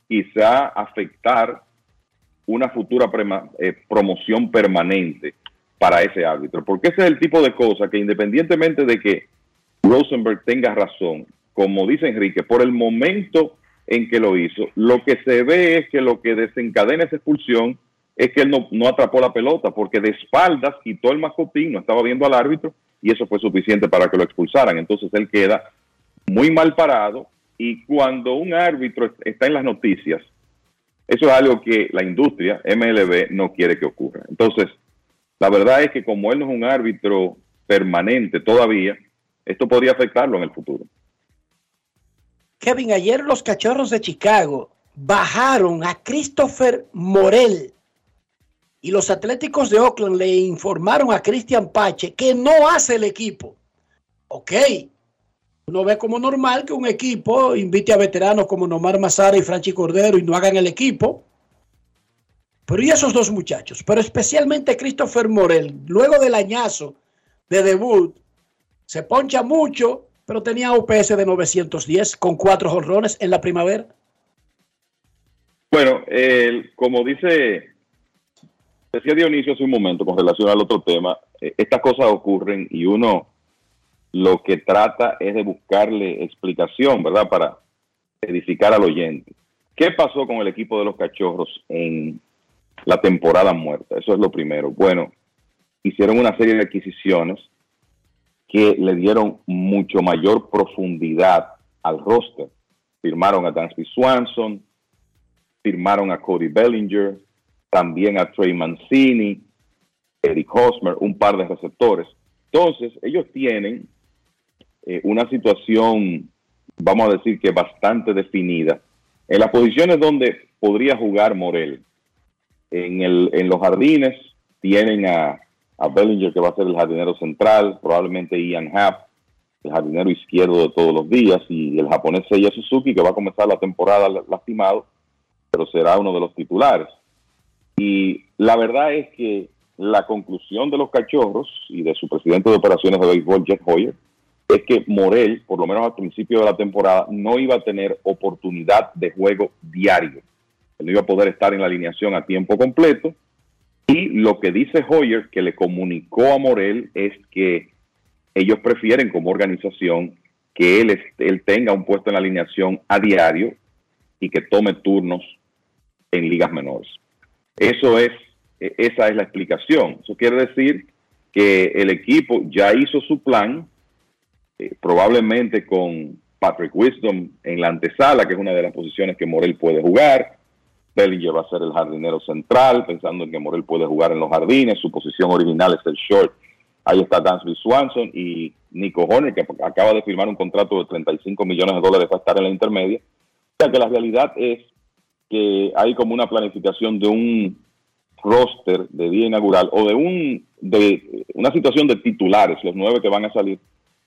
quizá afectar una futura eh, promoción permanente para ese árbitro. Porque ese es el tipo de cosa que independientemente de que Rosenberg tenga razón, como dice Enrique, por el momento en que lo hizo. Lo que se ve es que lo que desencadena esa expulsión es que él no, atrapó la pelota, porque de espaldas quitó el mascotín, no estaba viendo al árbitro, y eso fue suficiente para que lo expulsaran. Entonces él queda muy mal parado, y cuando un árbitro está en las noticias, eso es algo que la industria, MLB, no quiere que ocurra. Entonces, la verdad es que como él no es un árbitro permanente todavía, esto podría afectarlo en el futuro. Kevin, ayer los cachorros de Chicago bajaron a Christopher Morel y los Atléticos de Oakland le informaron a Christian Pache que no hace el equipo. Ok, Uno ve como normal que un equipo invite a veteranos como Nomar Mazara y Franchi Cordero y no hagan el equipo. Pero y esos dos muchachos, pero especialmente Christopher Morel, luego del añazo de debut, se poncha mucho, pero tenía OPS de 910 con cuatro jonrones en la primavera. Bueno, como dice, decía Dionisio hace un momento con relación al otro tema, eh, estas cosas ocurren y uno lo que trata es de buscarle explicación, ¿verdad? Para edificar al oyente. ¿Qué pasó con el equipo de los cachorros en la temporada muerta? Eso es lo primero. Bueno, hicieron una serie de adquisiciones que le dieron mucho mayor profundidad al roster. Firmaron a Dansby Swanson, firmaron a Cody Bellinger, también a Trey Mancini, Eric Hosmer, un par de receptores. Entonces, ellos tienen eh, una situación, vamos a decir que bastante definida. En las posiciones donde podría jugar Morel, en, el, en los jardines tienen a, a Bellinger que va a ser el jardinero central, probablemente Ian Happ, el jardinero izquierdo de todos los días, y el japonés Seiya Suzuki que va a comenzar la temporada lastimado, pero será uno de los titulares. Y la verdad es que la conclusión de los cachorros y de su presidente de operaciones de béisbol, Jeff Hoyer, es que Morel, por lo menos al principio de la temporada, no iba a tener oportunidad de juego diario. Él no iba a poder estar en la alineación a tiempo completo. Y lo que dice Hoyer, que le comunicó a Morel, es que ellos prefieren como organización que él, él tenga un puesto en la alineación a diario y que tome turnos en ligas menores. Eso es, e, esa es la explicación. Eso quiere decir que el equipo ya hizo su plan, eh, probablemente con Patrick Wisdom en la antesala, que es una de las posiciones que Morel puede jugar. Bellinger va a ser el jardinero central, pensando en que Morel puede jugar en los jardines. Su posición original es el short. Ahí está Dansby Swanson y Nico Horner, que acaba de firmar un contrato de 35 millones de dólares para estar en la intermedia. O sea que la realidad es que hay como una planificación de un roster de día inaugural o de un de una situación de titulares, los nueve que van a salir,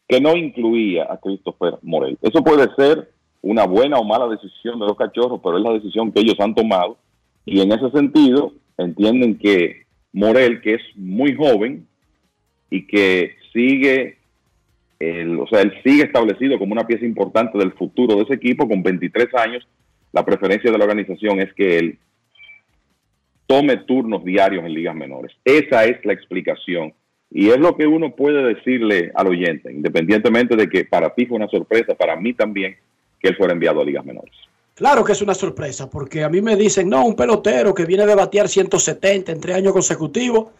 que no incluía a Christopher Morel. Eso puede ser una buena o mala decisión de los cachorros, pero es la decisión que ellos han tomado y en ese sentido entienden que Morel, que es muy joven y que sigue, el, o sea, él sigue establecido como una pieza importante del futuro de ese equipo con 23 años, la preferencia de la organización es que él tome turnos diarios en ligas menores. Esa es la explicación. Y es lo que uno puede decirle al oyente, independientemente de que para ti fue una sorpresa, para mí también, que él fuera enviado a ligas menores. Claro que es una sorpresa, porque a mí me dicen, no, un pelotero que viene de batear 170 en tres años consecutivos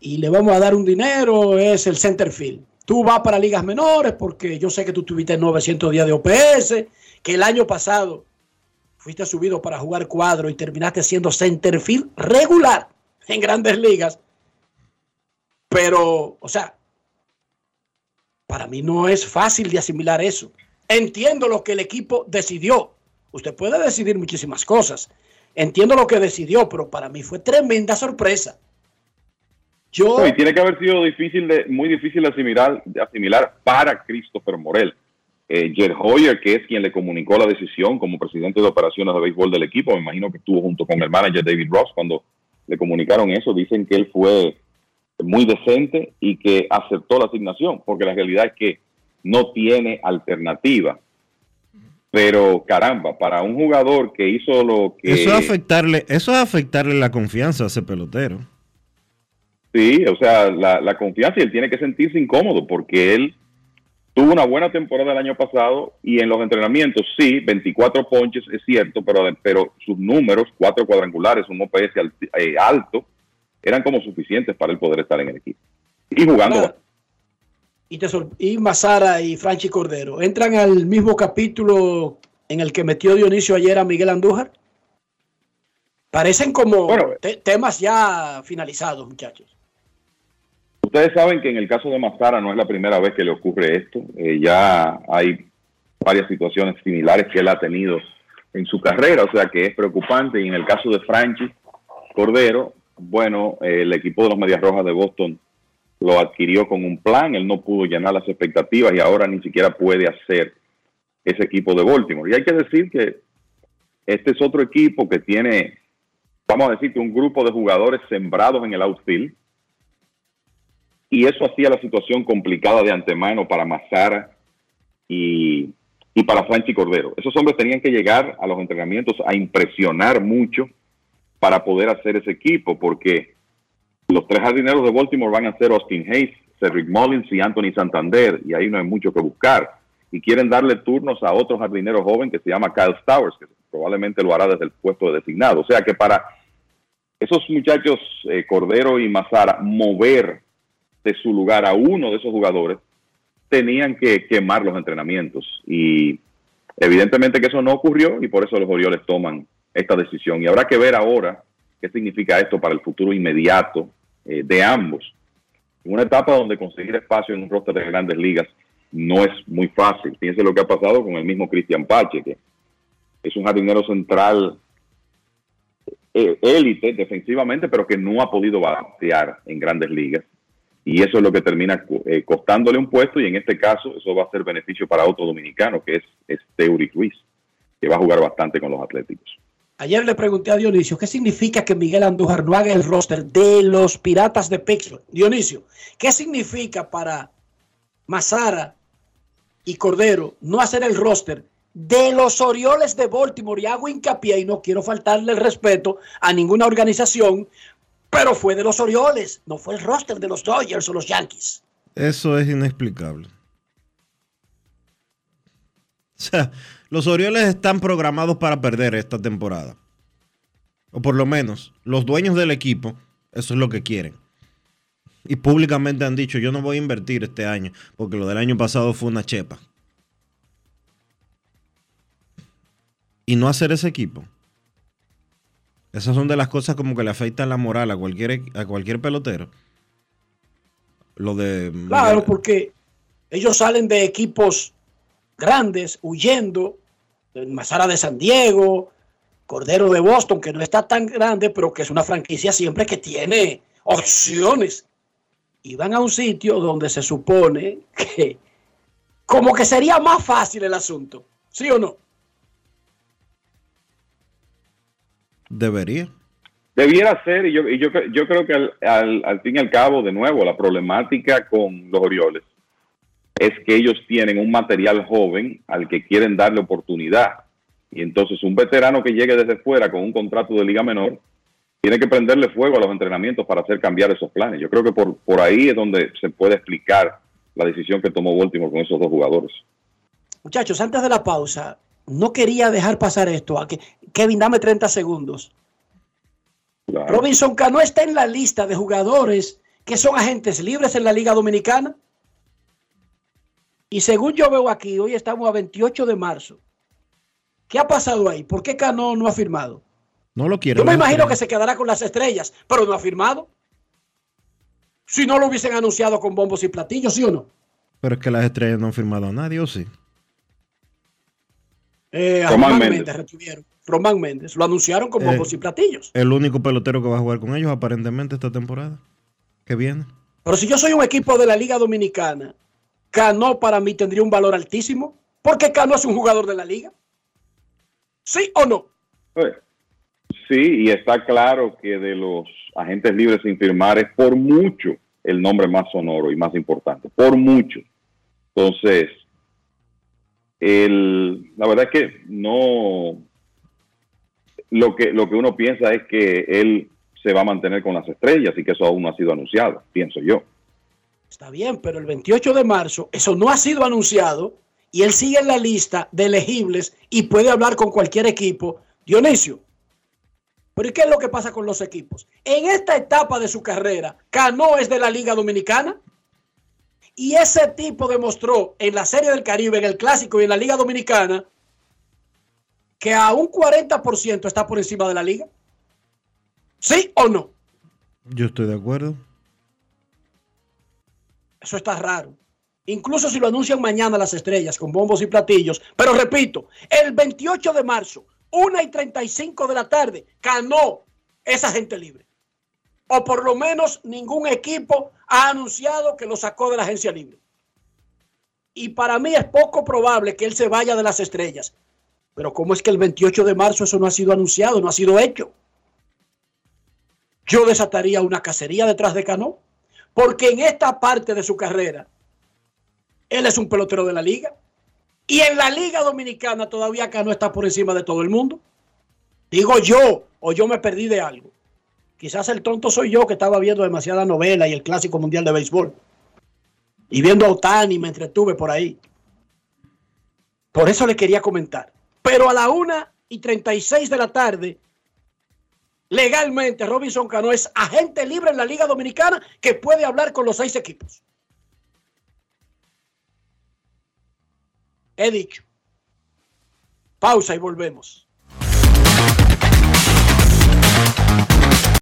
y le vamos a dar un dinero, es el center field. Tú vas para ligas menores porque yo sé que tú tuviste 900 días de OPS, que el año pasado fuiste subido para jugar cuadro y terminaste siendo centerfield regular en grandes ligas. Pero, o sea, para mí no es fácil de asimilar eso. Entiendo lo que el equipo decidió. Usted puede decidir muchísimas cosas. Entiendo lo que decidió, pero para mí fue tremenda sorpresa. Yo... y tiene que haber sido difícil de, muy difícil de asimilar, de asimilar para Christopher Morel eh, Hoyer, que es quien le comunicó la decisión como presidente de operaciones de béisbol del equipo, me imagino que estuvo junto con el manager David Ross cuando le comunicaron eso, dicen que él fue muy decente y que aceptó la asignación, porque la realidad es que no tiene alternativa. Pero caramba, para un jugador que hizo lo que... Eso es afectarle, eso es afectarle la confianza a ese pelotero. Sí, o sea, la, la confianza y él tiene que sentirse incómodo porque él Tuvo una buena temporada el año pasado y en los entrenamientos sí, 24 ponches es cierto, pero, pero sus números, cuatro cuadrangulares, un OPS eh, alto, eran como suficientes para él poder estar en el equipo. Y jugando. Y, te y Mazara y Franchi Cordero, ¿entran al mismo capítulo en el que metió Dionisio ayer a Miguel Andújar? Parecen como temas ya finalizados, muchachos. Ustedes saben que en el caso de Mazara no es la primera vez que le ocurre esto. Eh, ya hay varias situaciones similares que él ha tenido en su carrera, o sea que es preocupante. Y en el caso de Franchi Cordero, bueno, el equipo de los Medias Rojas de Boston lo adquirió con un plan, él no pudo llenar las expectativas y ahora ni siquiera puede hacer ese equipo de Baltimore. Y hay que decir que este es otro equipo que tiene, vamos a decir que un grupo de jugadores sembrados en el outfield, y eso hacía la situación complicada de antemano para Mazara y, para Franchi Cordero. Esos hombres tenían que llegar a los entrenamientos a impresionar mucho para poder hacer ese equipo, porque los tres jardineros de Baltimore van a ser Austin Hayes, Cedric Mullins y Anthony Santander, y ahí no hay mucho que buscar. Y quieren darle turnos a otro jardinero joven que se llama Kyle Stowers, que probablemente lo hará desde el puesto de designado. O sea que para esos muchachos, eh, Cordero y Mazara, mover de su lugar a uno de esos jugadores, tenían que quemar los entrenamientos. Y evidentemente que eso no ocurrió y por eso los Orioles toman esta decisión. Y habrá que ver ahora qué significa esto para el futuro inmediato eh, de ambos. En una etapa donde conseguir espacio en un roster de grandes ligas no es muy fácil. Fíjense lo que ha pasado con el mismo Cristian Pache, que es un jardinero central eh, élite defensivamente, pero que no ha podido balancear en grandes ligas y eso es lo que termina eh, costándole un puesto y en este caso eso va a ser beneficio para otro dominicano que es, es Ruiz, que va a jugar bastante con los Atléticos. Ayer le pregunté a Dionisio, ¿qué significa que Miguel Andújar no haga el roster de los Piratas de Pittsburgh? Dionisio, ¿qué significa para Mazara y Cordero no hacer el roster de los Orioles de Baltimore? Y hago hincapié y no quiero faltarle el respeto a ninguna organización, pero fue de los Orioles, no fue el roster de los Dodgers o los Yankees. Eso es inexplicable. O sea, los Orioles están programados para perder esta temporada. O por lo menos, los dueños del equipo, eso es lo que quieren. Y públicamente han dicho, yo no voy a invertir este año, porque lo del año pasado fue una chepa. Y no hacer ese equipo. Esas son de las cosas como que le afectan la moral a cualquier, a cualquier pelotero. Lo de. Claro, porque ellos salen de equipos grandes huyendo. Mazara de San Diego, Cordero de Boston, que no está tan grande, pero que es una franquicia siempre que tiene opciones. Y van a un sitio donde se supone que como que sería más fácil el asunto. ¿Sí o no? Debería. Debiera ser, y yo, y yo, yo creo que al, al, fin y al cabo, de nuevo, la problemática con los Orioles es que ellos tienen un material joven al que quieren darle oportunidad. Y entonces un veterano que llegue desde fuera con un contrato de liga menor tiene que prenderle fuego a los entrenamientos para hacer cambiar esos planes. Yo creo que por, por ahí es donde se puede explicar la decisión que tomó Baltimore con esos dos jugadores. Muchachos, antes de la pausa, no quería dejar pasar esto. A que, Kevin, dame 30 segundos. Claro. Robinson Cano está en la lista de jugadores que son agentes libres en la Liga Dominicana. Y según yo veo aquí, hoy estamos a 28 de marzo. ¿Qué ha pasado ahí? ¿Por qué Cano no ha firmado? No lo quiere. Yo me imagino que se quedará con las estrellas, pero no ha firmado. Si no lo hubiesen anunciado con bombos y platillos, ¿sí o no? Pero es que las estrellas no han firmado a nadie, ¿o sí? Eh, Román, Román Méndez. retuvieron. Román Méndez. Lo anunciaron con bombos eh, y platillos. El único pelotero que va a jugar con ellos aparentemente esta temporada. Que viene. Pero si yo soy un equipo de la Liga Dominicana, Cano para mí tendría un valor altísimo. Porque Cano es un jugador de la liga. ¿Sí o no? Pues, sí, y está claro que de los agentes libres sin firmar es por mucho el nombre más sonoro y más importante. Por mucho. Entonces, el, la verdad es que no, lo que, lo que uno piensa es que él se va a mantener con las estrellas y que eso aún no ha sido anunciado, pienso yo. Está bien, pero el 28 de marzo eso no ha sido anunciado y él sigue en la lista de elegibles y puede hablar con cualquier equipo. Dionisio, pero ¿y qué es lo que pasa con los equipos? En esta etapa de su carrera, Cano es de la Liga Dominicana. Y ese tipo demostró en la Serie del Caribe, en el Clásico y en la Liga Dominicana que a un 40% está por encima de la liga. ¿Sí o no? Yo estoy de acuerdo. Eso está raro. Incluso si lo anuncian mañana las estrellas con bombos y platillos. Pero repito, el 28 de marzo, 1 y 35 de la tarde, Cano esa gente libre. O por lo menos ningún equipo ha anunciado que lo sacó de la agencia libre. Y para mí es poco probable que él se vaya de las estrellas. Pero ¿cómo es que el 28 de marzo eso no ha sido anunciado, no ha sido hecho? Yo desataría una cacería detrás de Cano, porque en esta parte de su carrera, él es un pelotero de la liga. Y en la liga dominicana todavía Cano está por encima de todo el mundo. Digo yo, o yo me perdí de algo. Quizás el tonto soy yo que estaba viendo demasiada novela y el Clásico Mundial de Béisbol. Y viendo a Otani me entretuve por ahí. Por eso le quería comentar. Pero a la una y 36 de la tarde, legalmente Robinson Cano es agente libre en la Liga Dominicana que puede hablar con los seis equipos. He dicho. Pausa y volvemos.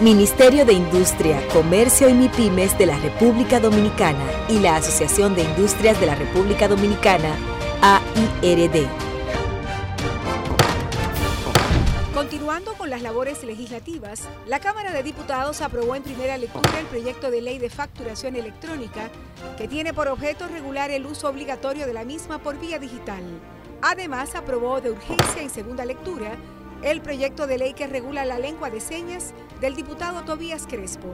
Ministerio de Industria, Comercio y MIPIMES de la República Dominicana y la Asociación de Industrias de la República Dominicana, AIRD. Continuando con las labores legislativas, la Cámara de Diputados aprobó en primera lectura el proyecto de ley de facturación electrónica que tiene por objeto regular el uso obligatorio de la misma por vía digital. Además, aprobó de urgencia en segunda lectura el proyecto de ley que regula la lengua de señas del diputado Tobías Crespo.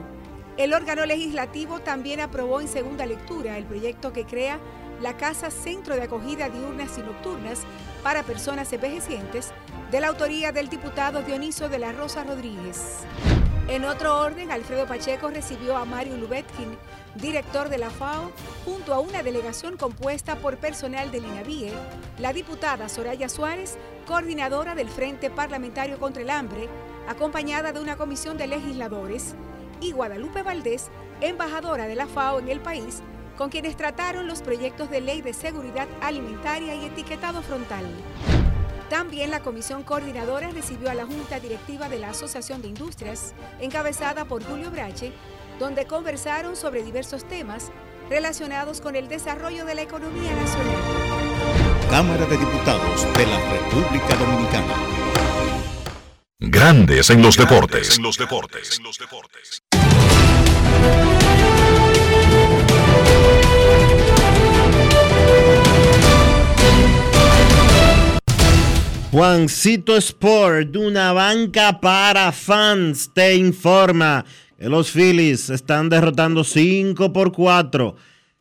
El órgano legislativo también aprobó en segunda lectura el proyecto que crea la Casa Centro de Acogida Diurnas y Nocturnas para Personas Envejecientes, de la autoría del diputado Dioniso de la Rosa Rodríguez. En otro orden, Alfredo Pacheco recibió a Mario Lubetkin, director de la FAO, junto a una delegación compuesta por personal del INAVIE, la diputada Soraya Suárez, coordinadora del Frente Parlamentario contra el Hambre, acompañada de una comisión de legisladores, y Guadalupe Valdés, embajadora de la FAO en el país, con quienes trataron los proyectos de ley de seguridad alimentaria y etiquetado frontal. También la comisión coordinadora recibió a la Junta Directiva de la Asociación de Industrias, encabezada por Julio Brache, donde conversaron sobre diversos temas relacionados con el desarrollo de la economía nacional. Cámara de Diputados de la República Dominicana. Grandes en los deportes. En los deportes. Juancito Sport, una banca para fans, te informa los Phillies están derrotando 5 por 4.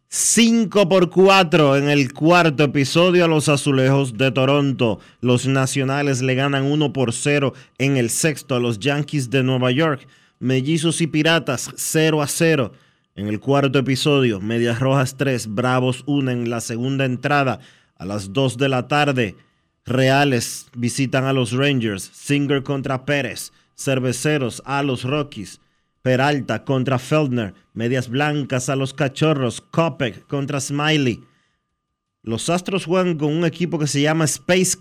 5 por 4 en el cuarto episodio a los azulejos de Toronto. Los nacionales le ganan 1 por 0 en el sexto a los Yankees de Nueva York. Mellizos y Piratas 0 a 0 en el cuarto episodio. Medias Rojas 3, Bravos 1 en la segunda entrada a las 2 de la tarde. Reales visitan a los Rangers, Singer contra Pérez, Cerveceros a los Rockies, Peralta contra Feldner, Medias Blancas a los Cachorros, Kopek contra Smiley. Los Astros juegan con un equipo que se llama Space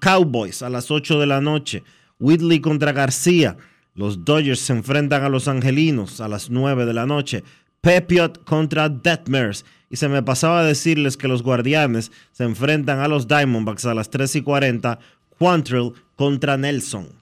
Cowboys a las 8 de la noche. Whitley contra García. Los Dodgers se enfrentan a los Angelinos a las 9 de la noche. Pepiot contra Detmers. Y se me pasaba decirles que los Guardianes se enfrentan a los Diamondbacks a las 3 y 40. Quantrill contra Nelson.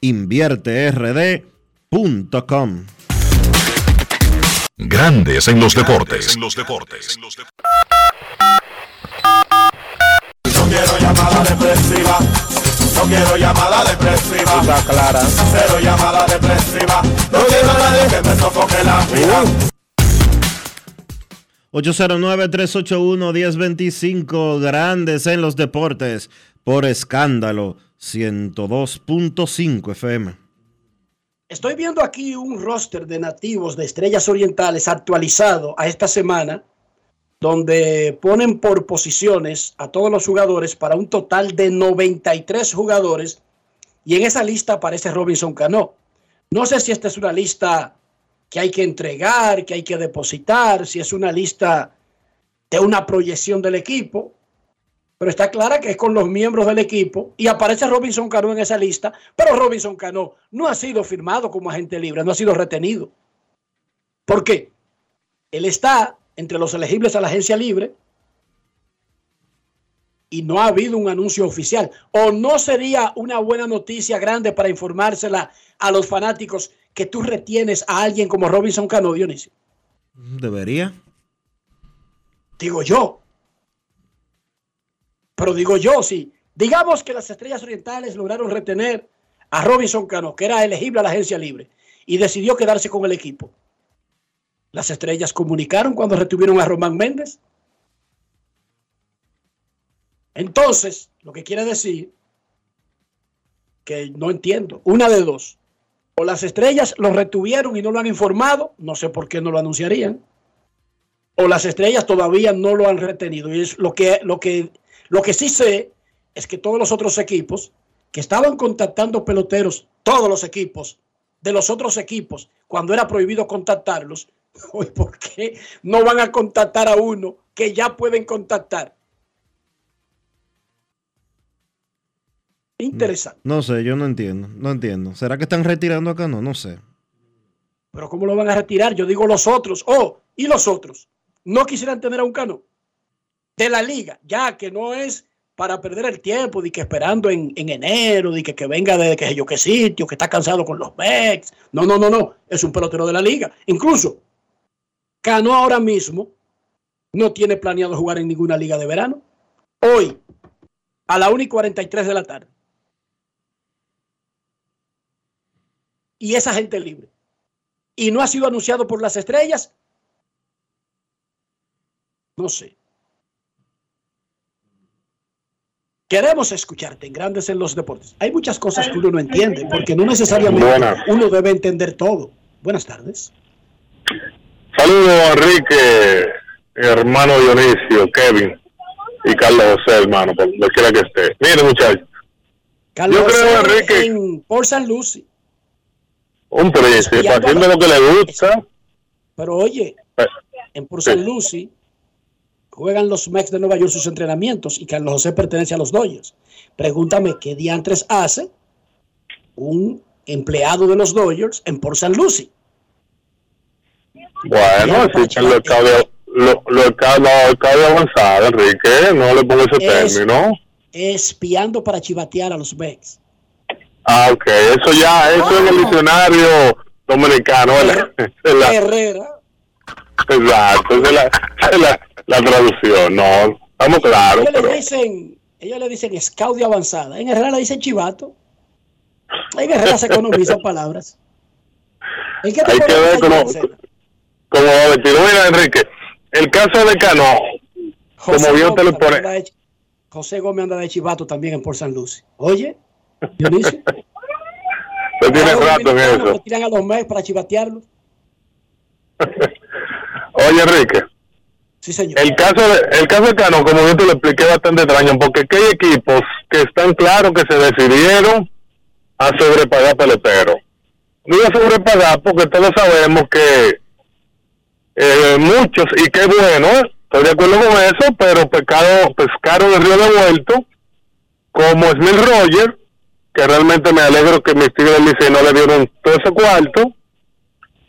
InvierteRD.com Grandes en los deportes. En los deportes. No quiero llamada depresiva. No quiero llamada depresiva. clara. Cero llamada depresiva. No quiero a nadie que me sofoque la vida. 809-381-1025, grandes en los deportes, por escándalo, 102.5 FM. Estoy viendo aquí un roster de nativos de Estrellas Orientales actualizado a esta semana, donde ponen por posiciones a todos los jugadores para un total de 93 jugadores, y en esa lista aparece Robinson Cano. No sé si esta es una lista que hay que entregar, que hay que depositar, si es una lista de una proyección del equipo, pero está clara que es con los miembros del equipo y aparece Robinson Cano en esa lista, pero Robinson Cano no ha sido firmado como agente libre, no ha sido retenido. ¿Por qué? Él está entre los elegibles a la agencia libre y no ha habido un anuncio oficial. ¿O no sería una buena noticia grande para informársela a los fanáticos que tú retienes a alguien como Robinson Cano, Dionisio? Debería. Digo yo. Pero digo yo, sí. Digamos que las Estrellas Orientales lograron retener a Robinson Cano, que era elegible a la agencia libre, y decidió quedarse con el equipo. Las Estrellas comunicaron cuando retuvieron a Román Méndez. Entonces, lo que quiere decir que no entiendo. Una de dos. O las estrellas lo retuvieron y no lo han informado, no sé por qué no lo anunciarían. O las estrellas todavía no lo han retenido. Y es lo que, lo que, lo que sí sé es que todos los otros equipos que estaban contactando peloteros, todos los equipos de los otros equipos, cuando era prohibido contactarlos, (laughs) hoy ¿por qué no van a contactar a uno que ya pueden contactar? Interesante. No sé, yo no entiendo, no entiendo. ¿Será que están retirando acá? No, no sé. Pero ¿cómo lo van a retirar? Yo digo los otros. Oh, ¿y los otros? No quisieran tener a un cano de la liga, ya que no es para perder el tiempo, de que esperando en, en enero, de que, que venga de que yo qué sitio, que está cansado con los Mex. No, no, no, no. Es un pelotero de la liga. Incluso, Cano ahora mismo no tiene planeado jugar en ninguna liga de verano. Hoy, a la 1 y 43 de la tarde. y esa gente libre. Y no ha sido anunciado por las estrellas. No sé. Queremos escucharte en Grandes en los Deportes. Hay muchas cosas que uno no entiende, porque no necesariamente Buenas. uno debe entender todo. Buenas tardes. Saludos Enrique, hermano Dionisio, Kevin y Carlos José, hermano, por donde quiera que esté. Mire, muchachos, Carlos Yo creo, José Enrique- en por San Lucy. un príncipe haciendo lo que le gusta. Pero oye, Eh, en Port St. Lucie juegan los Mets de Nueva York sus entrenamientos y Carlos José pertenece a los Dodgers. Pregúntame qué diantres hace un empleado de los Dodgers en Port St. Lucie. Bueno, cables lo, lo, lo, avanzado, Enrique, no le pongo ese Es- término. Espiando para chivatear a los Mets. Ah, ok, eso ya, eso en el diccionario dominicano. Es (laughs) Herrera. Exacto, esa es la, es la, la traducción, no, estamos claros, ellos pero le dicen, ellos le dicen scout de avanzada. En Herrera le dicen chivato. En Herrera se economizan palabras. ¿En qué te hay que ver cómo, cómo va vestido. Mira, Enrique, el caso de Cano, como bien te lo pone, de José Gómez anda de chivato también en Port San Lucie. Oye, Dionisio. (laughs) usted tiene rato en eso. que tiran a los Mets para chivatearlos. (laughs) Oye, Enrique, Sí, señor. el caso de, el caso de Cano, como yo te lo expliqué, es bastante extraño, porque aquí hay equipos que están claros que se decidieron a sobrepagar peloteros. Digo sobrepagar porque todos sabemos que eh, muchos, y qué bueno, Estoy de acuerdo con eso, pero pescado, pescaron el río de vuelto como Smith Roger, que realmente me alegro que mis tigres no le dieron todo ese cuarto,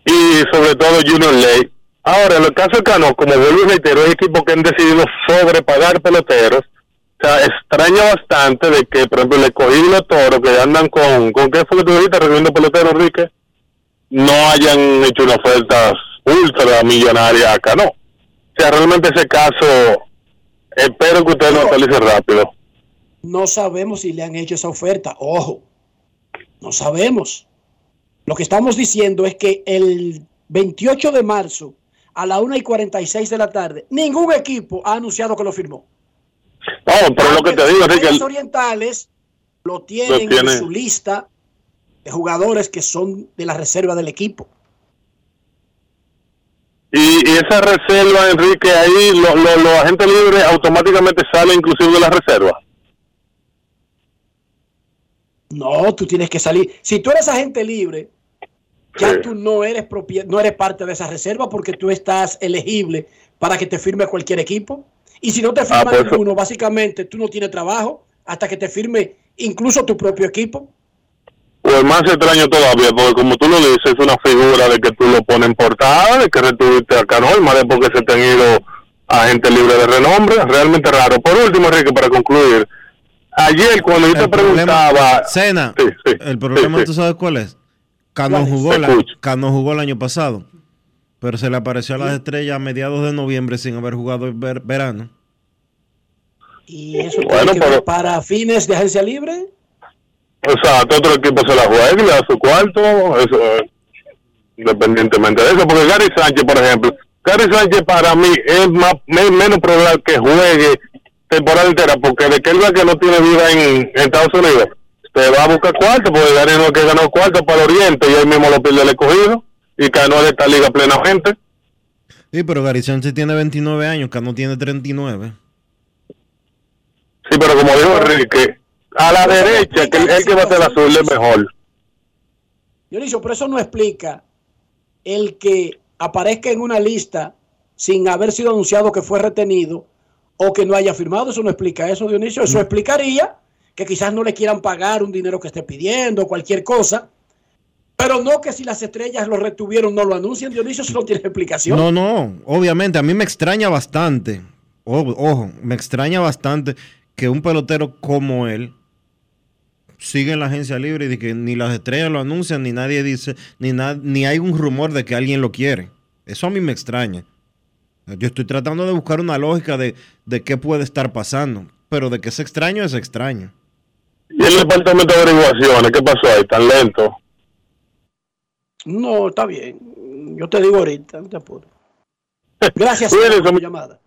y sobre todo Junior Ley. Ahora, en el caso de Cano, como vuelvo y reitero, hay equipos que han decidido sobrepagar peloteros. O sea, extraña bastante de que, por ejemplo, le cogí los toros que andan con, ¿con qué fue que tú dijiste? Recogiendo peloteros, Enrique, no hayan hecho una oferta ultra millonaria acá, no. O sea, realmente ese caso, espero que usted lo actualice rápido. No sabemos si le han hecho esa oferta. Ojo, no sabemos. Lo que estamos diciendo es que el 28 de marzo a la 1 y 46 de la tarde, ningún equipo ha anunciado que lo firmó. No, pero lo que te digo que... Los orientales lo tienen, Lo tiene. en su lista de jugadores que son de la reserva del equipo. Y, y esa reserva, Enrique, ahí lo- lo- los agentes libres automáticamente salen inclusive de la reserva. No, tú tienes que salir. Si tú eres agente libre, ya tú no eres no eres parte de esa reserva porque tú estás elegible para que te firme cualquier equipo. Y si no te firma pues eso- ninguno, básicamente tú no tienes trabajo hasta que te firme incluso tu propio equipo. Pues más extraño todavía, porque como tú lo dices, es una figura de que tú lo pones en portada, de que retuviste a Canol, más de porque se te han ido agentes libres de renombre, realmente raro. Por último, Enrique, para concluir, ayer cuando yo te preguntaba... Cena, Sí, sí, el problema sí, sí. tú sabes cuál es. Cano jugó, la-. Cano jugó el año pasado, pero se le apareció a las estrellas a mediados de noviembre sin haber jugado el ver- verano. Y eso Bueno, que pero- para fines de agencia libre. O sea, que otro equipo se la juega y le da su cuarto, eso, eh, independientemente de eso, porque Gary Sánchez, por ejemplo, Gary Sánchez para mí es más me- menos probable que juegue temporada entera, porque de que él vea que no tiene vida en, en Estados Unidos, te va a buscar cuarto, porque Gary no es que ganó cuarto para el Oriente y él mismo lo pierde el escogido y ganó de esta liga plenamente. Sí, pero Gary Sánchez tiene 29 años, Cano tiene 39. Sí, pero como dijo Enrique, a la derecha, que el, el que va a ser azul es mejor. Dionisio, pero eso no explica el que aparezca en una lista sin haber sido anunciado que fue retenido o que no haya firmado. Eso no explica eso, Dionisio. Eso explicaría que quizás no le quieran pagar un dinero que esté pidiendo, cualquier cosa. Pero no que si las estrellas lo retuvieron no lo anuncian, Dionisio, eso no tiene explicación. No, no, obviamente, a mí me extraña bastante, ojo, me extraña bastante que un pelotero como él siga en la agencia libre y de que ni las estrellas lo anuncian, ni nadie dice, ni, ni hay un rumor de que alguien lo quiere. Eso a mí me extraña. Yo estoy tratando de buscar una lógica de, de qué puede estar pasando, pero de que es extraño, es extraño. Y el departamento de averiguaciones, ¿qué pasó ahí? Tan lento. No, está bien. Yo te digo ahorita, no te apures. Gracias (laughs) por tu llamada.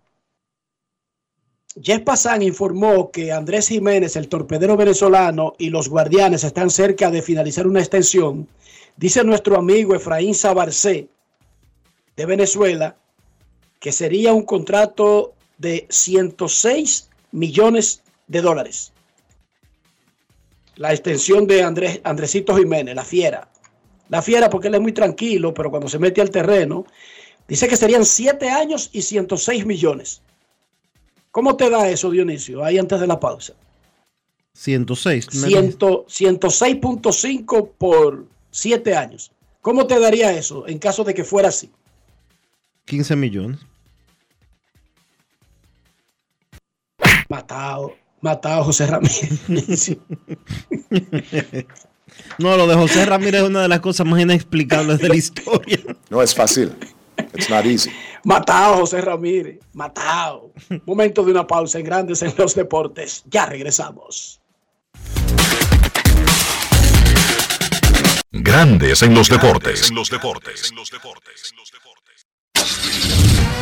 Jeff Passan informó que Andrés Jiménez, el torpedero venezolano, y los guardianes están cerca de finalizar una extensión. Dice nuestro amigo Efraín Sabarcé, de Venezuela, que sería un contrato de 106 millones de dólares. La extensión de Andrés, Andresito Jiménez, la fiera. La fiera porque él es muy tranquilo, pero cuando se mete al terreno, dice que serían 7 años y 106 millones. ¿Cómo te da eso, Dionisio? Ahí antes de la pausa. 106. me- 100 106.5 por 7 años. ¿Cómo te daría eso en caso de que fuera así? 15 millones. Matado, matado José Ramírez. (laughs) No, lo de José Ramírez es una de las cosas más inexplicables de la historia. No es fácil. It's not easy. matado José Ramírez. Matado. Momento de una pausa en Grandes en los Deportes. Ya regresamos. Grandes en los deportes. En los deportes.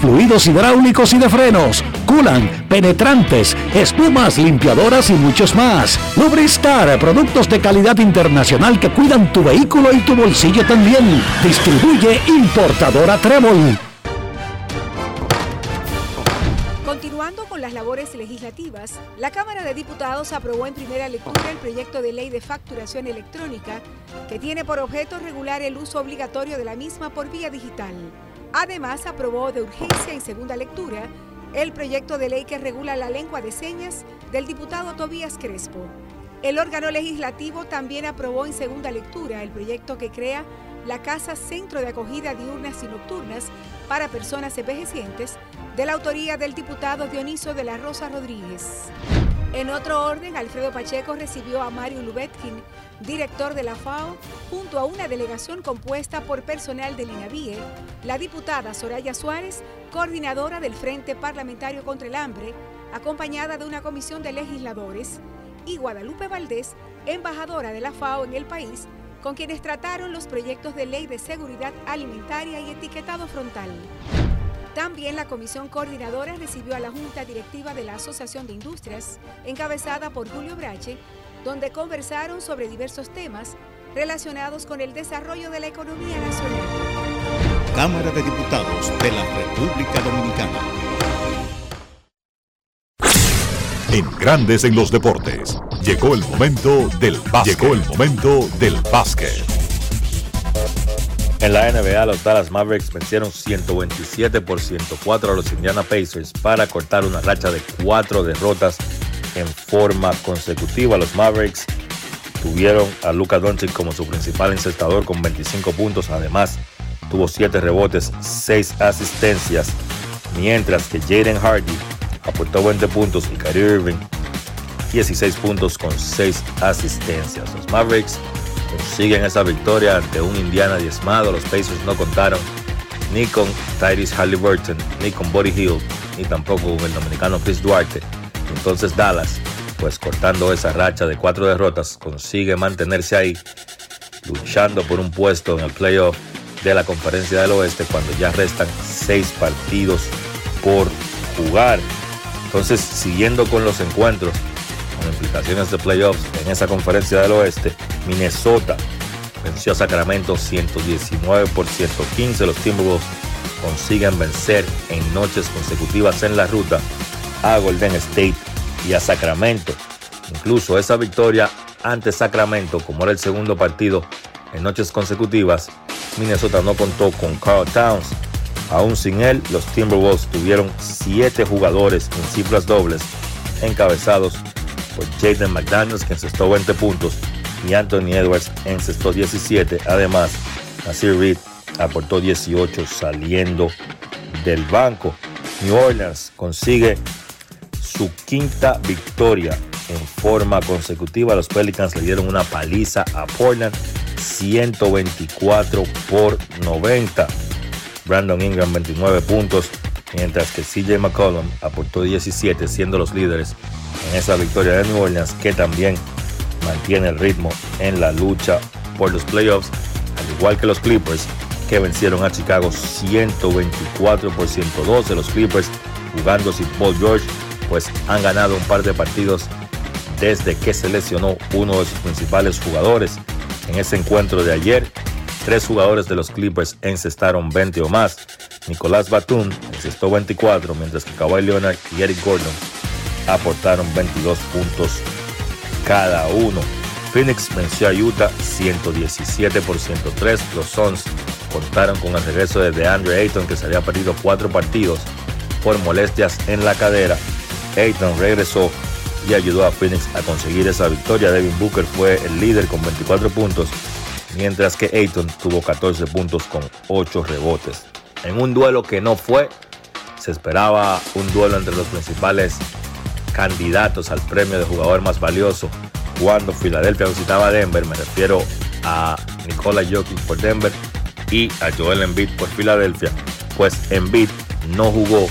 fluidos hidráulicos y de frenos, culan, penetrantes, espumas, limpiadoras y muchos más. Lubristar, productos de calidad internacional que cuidan tu vehículo y tu bolsillo también. Distribuye importadora Trébol. Continuando con las labores legislativas, la Cámara de Diputados aprobó en primera lectura el proyecto de ley de facturación electrónica que tiene por objeto regular el uso obligatorio de la misma por vía digital. Además, aprobó de urgencia en segunda lectura el proyecto de ley que regula la lengua de señas del diputado Tobías Crespo. El órgano legislativo también aprobó en segunda lectura el proyecto que crea la Casa Centro de Acogida Diurnas y Nocturnas para Personas Envejecientes, de la autoría del diputado Dioniso de la Rosa Rodríguez. En otro orden, Alfredo Pacheco recibió a Mario Lubetkin, director de la FAO, junto a una delegación compuesta por personal del INAVIE, la diputada Soraya Suárez, coordinadora del Frente Parlamentario contra el Hambre, acompañada de una comisión de legisladores, y Guadalupe Valdés, embajadora de la FAO en el país, con quienes trataron los proyectos de ley de seguridad alimentaria y etiquetado frontal. También la comisión coordinadora recibió a la Junta Directiva de la Asociación de Industrias, encabezada por Julio Brache, donde conversaron sobre diversos temas relacionados con el desarrollo de la economía nacional. Cámara de Diputados de la República Dominicana. En Grandes en los Deportes, llegó el momento del básquet. Llegó el momento del básquet. En la NBA, los Dallas Mavericks vencieron 127 por 104 a los Indiana Pacers para cortar una racha de cuatro derrotas en forma consecutiva. Los Mavericks tuvieron a Luka Doncic como su principal encestador con 25 puntos. Además, tuvo 7 rebotes, 6 asistencias, mientras que Jaden Hardy aportó 20 puntos y Kyrie Irving 16 puntos con 6 asistencias. Los Mavericks consiguen esa victoria ante un Indiana diezmado. Los Pacers no contaron ni con Tyrese Halliburton, ni con Buddy Hill, ni tampoco con el dominicano Chris Duarte. Entonces Dallas, pues cortando esa racha de cuatro derrotas, consigue mantenerse ahí, luchando por un puesto en el playoff de la Conferencia del Oeste cuando ya restan seis partidos por jugar. Entonces, siguiendo con los encuentros, con implicaciones de playoffs en esa Conferencia del Oeste, Minnesota venció a Sacramento 119 por 115. Los Timberwolves consiguen vencer en noches consecutivas en la ruta a Golden State y a Sacramento. Incluso esa victoria ante Sacramento, como era el segundo partido en noches consecutivas, Minnesota no contó con Carl Towns. Aún sin él, los Timberwolves tuvieron siete jugadores en cifras dobles, encabezados por Jaden McDaniels, que encestó 20 puntos, y Anthony Edwards encestó 17. Además, Nasir Reed aportó 18 saliendo del banco. New Orleans consigue su quinta victoria en forma consecutiva. Los Pelicans le dieron una paliza a Portland 124 por 90. Brandon Ingram 29 puntos, mientras que CJ McCollum aportó 17, siendo los líderes en esa victoria de New Orleans, que también mantiene el ritmo en la lucha por los playoffs, al igual que los Clippers, que vencieron a Chicago 124 por 112. Los Clippers, jugando sin Paul George, pues han ganado un par de partidos desde que se lesionó uno de sus principales jugadores. En ese encuentro de ayer, tres jugadores de los Clippers encestaron 20 o más. Nicolás Batum encestó 24, mientras que Kawhi Leonard y Eric Gordon aportaron 22 puntos cada uno. Phoenix venció a Utah 117 por 103. Los Suns contaron con el regreso de DeAndre Ayton, que se había perdido cuatro partidos por molestias en la cadera. Ayton regresó y ayudó a Phoenix a conseguir esa victoria. Devin Booker fue el líder con 24 puntos, mientras que Ayton tuvo 14 puntos con 8 rebotes. En un duelo que no fue, se esperaba un duelo entre los principales candidatos al premio de jugador más valioso cuando Filadelfia visitaba a Denver. Me refiero a Nikola Jokic por Denver y a Joel Embiid por Filadelfia. Pues Embiid no jugó,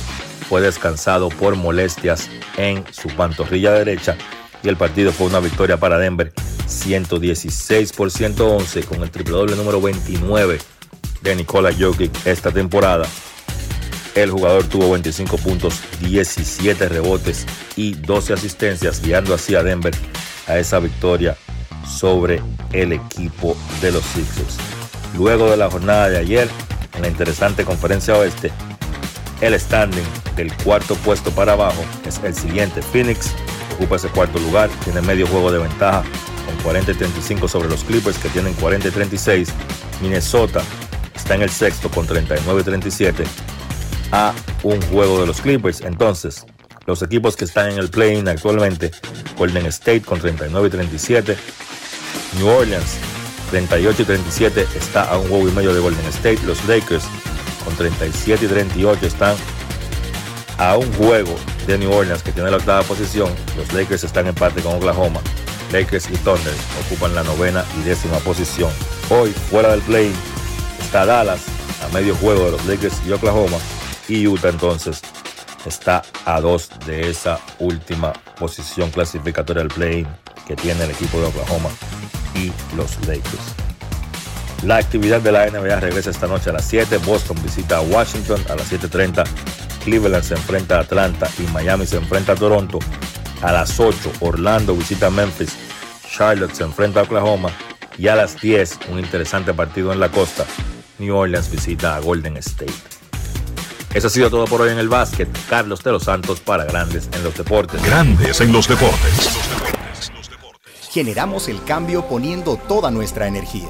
fue descansado por molestias en su pantorrilla derecha y el partido fue una victoria para Denver 116 por 111 con el triple doble número 29 de Nikola Jokic esta temporada. El jugador tuvo 25 puntos, 17 rebotes y 12 asistencias, guiando así a Denver a esa victoria sobre el equipo de los Sixers. Luego de la jornada de ayer, en la interesante conferencia oeste, el standing del cuarto puesto para abajo es el siguiente. Phoenix ocupa ese cuarto lugar, tiene medio juego de ventaja con 40 y 35 sobre los Clippers que tienen 40 y 36. Minnesota está en el sexto con 39 y 37 a un juego de los Clippers. Entonces, los equipos que están en el play-in actualmente, Golden State con 39 y 37, New Orleans 38 y 37 está a un juego y medio de Golden State, los Lakers con 37 y 38 están a un juego de New Orleans que tiene la octava posición, los Lakers están en parte con Oklahoma, Lakers y Thunder ocupan la novena y décima posición. Hoy, fuera del play, está Dallas a medio juego de los Lakers y Oklahoma y Utah entonces está a dos de esa última posición clasificatoria del play que tiene el equipo de Oklahoma y los Lakers. La actividad de la NBA regresa esta noche a las 7. Boston visita a Washington a las 7.30. Cleveland se enfrenta a Atlanta y Miami se enfrenta a Toronto. A las 8 Orlando visita a Memphis. Charlotte se enfrenta a Oklahoma. Y a las 10 un interesante partido en la costa. New Orleans visita a Golden State. Eso ha sido todo por hoy en el básquet. Carlos de los Santos para Grandes en los Deportes. Grandes en los Deportes. Generamos el cambio poniendo toda nuestra energía.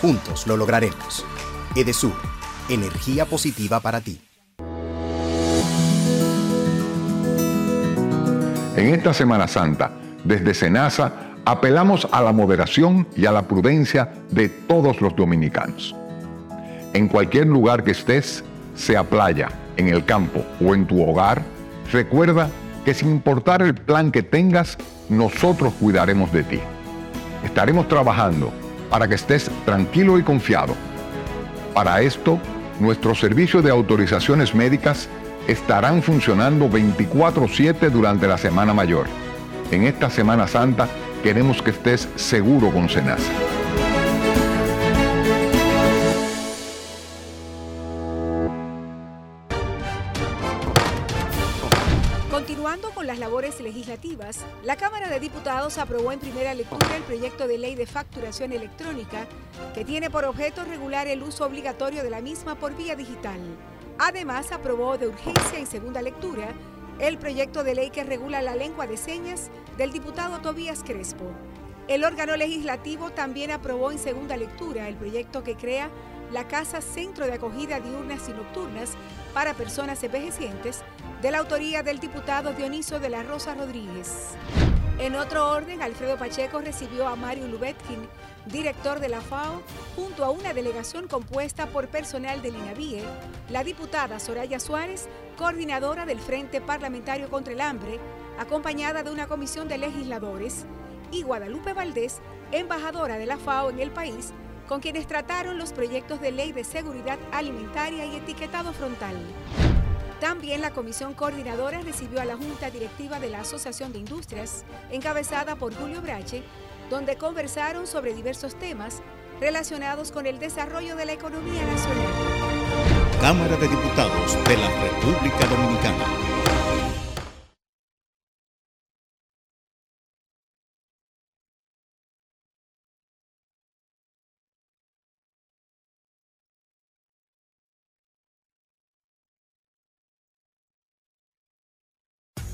Juntos lo lograremos. Edesur, energía positiva para ti. En esta Semana Santa, desde Senasa, apelamos a la moderación y a la prudencia de todos los dominicanos en cualquier lugar que estés, sea playa, en el campo o en tu hogar, recuerda que sin importar el plan que tengas, nosotros cuidaremos de ti. Estaremos trabajando para que estés tranquilo y confiado. Para esto, nuestros servicios de autorizaciones médicas estarán funcionando 24/7 durante la Semana Mayor. En esta Semana Santa queremos que estés seguro con Senasa. Legislativas, la Cámara de Diputados aprobó en primera lectura el proyecto de ley de facturación electrónica que tiene por objeto regular el uso obligatorio de la misma por vía digital. Además, aprobó de urgencia en segunda lectura el proyecto de ley que regula la lengua de señas del diputado Tobías Crespo. El órgano legislativo también aprobó en segunda lectura el proyecto que crea la Casa Centro de Acogida Diurnas y Nocturnas para Personas Envejecientes de la autoría del diputado Dioniso de la Rosa Rodríguez. En otro orden, Alfredo Pacheco recibió a Mario Lubetkin, director de la FAO, junto a una delegación compuesta por personal del INAVIE, la diputada Soraya Suárez, coordinadora del Frente Parlamentario contra el Hambre, acompañada de una comisión de legisladores, y Guadalupe Valdés, embajadora de la FAO en el país, con quienes trataron los proyectos de ley de seguridad alimentaria y etiquetado frontal. También la comisión coordinadora recibió a la Junta Directiva de la Asociación de Industrias, encabezada por Julio Brache, donde conversaron sobre diversos temas relacionados con el desarrollo de la economía nacional. Cámara de Diputados de la República Dominicana.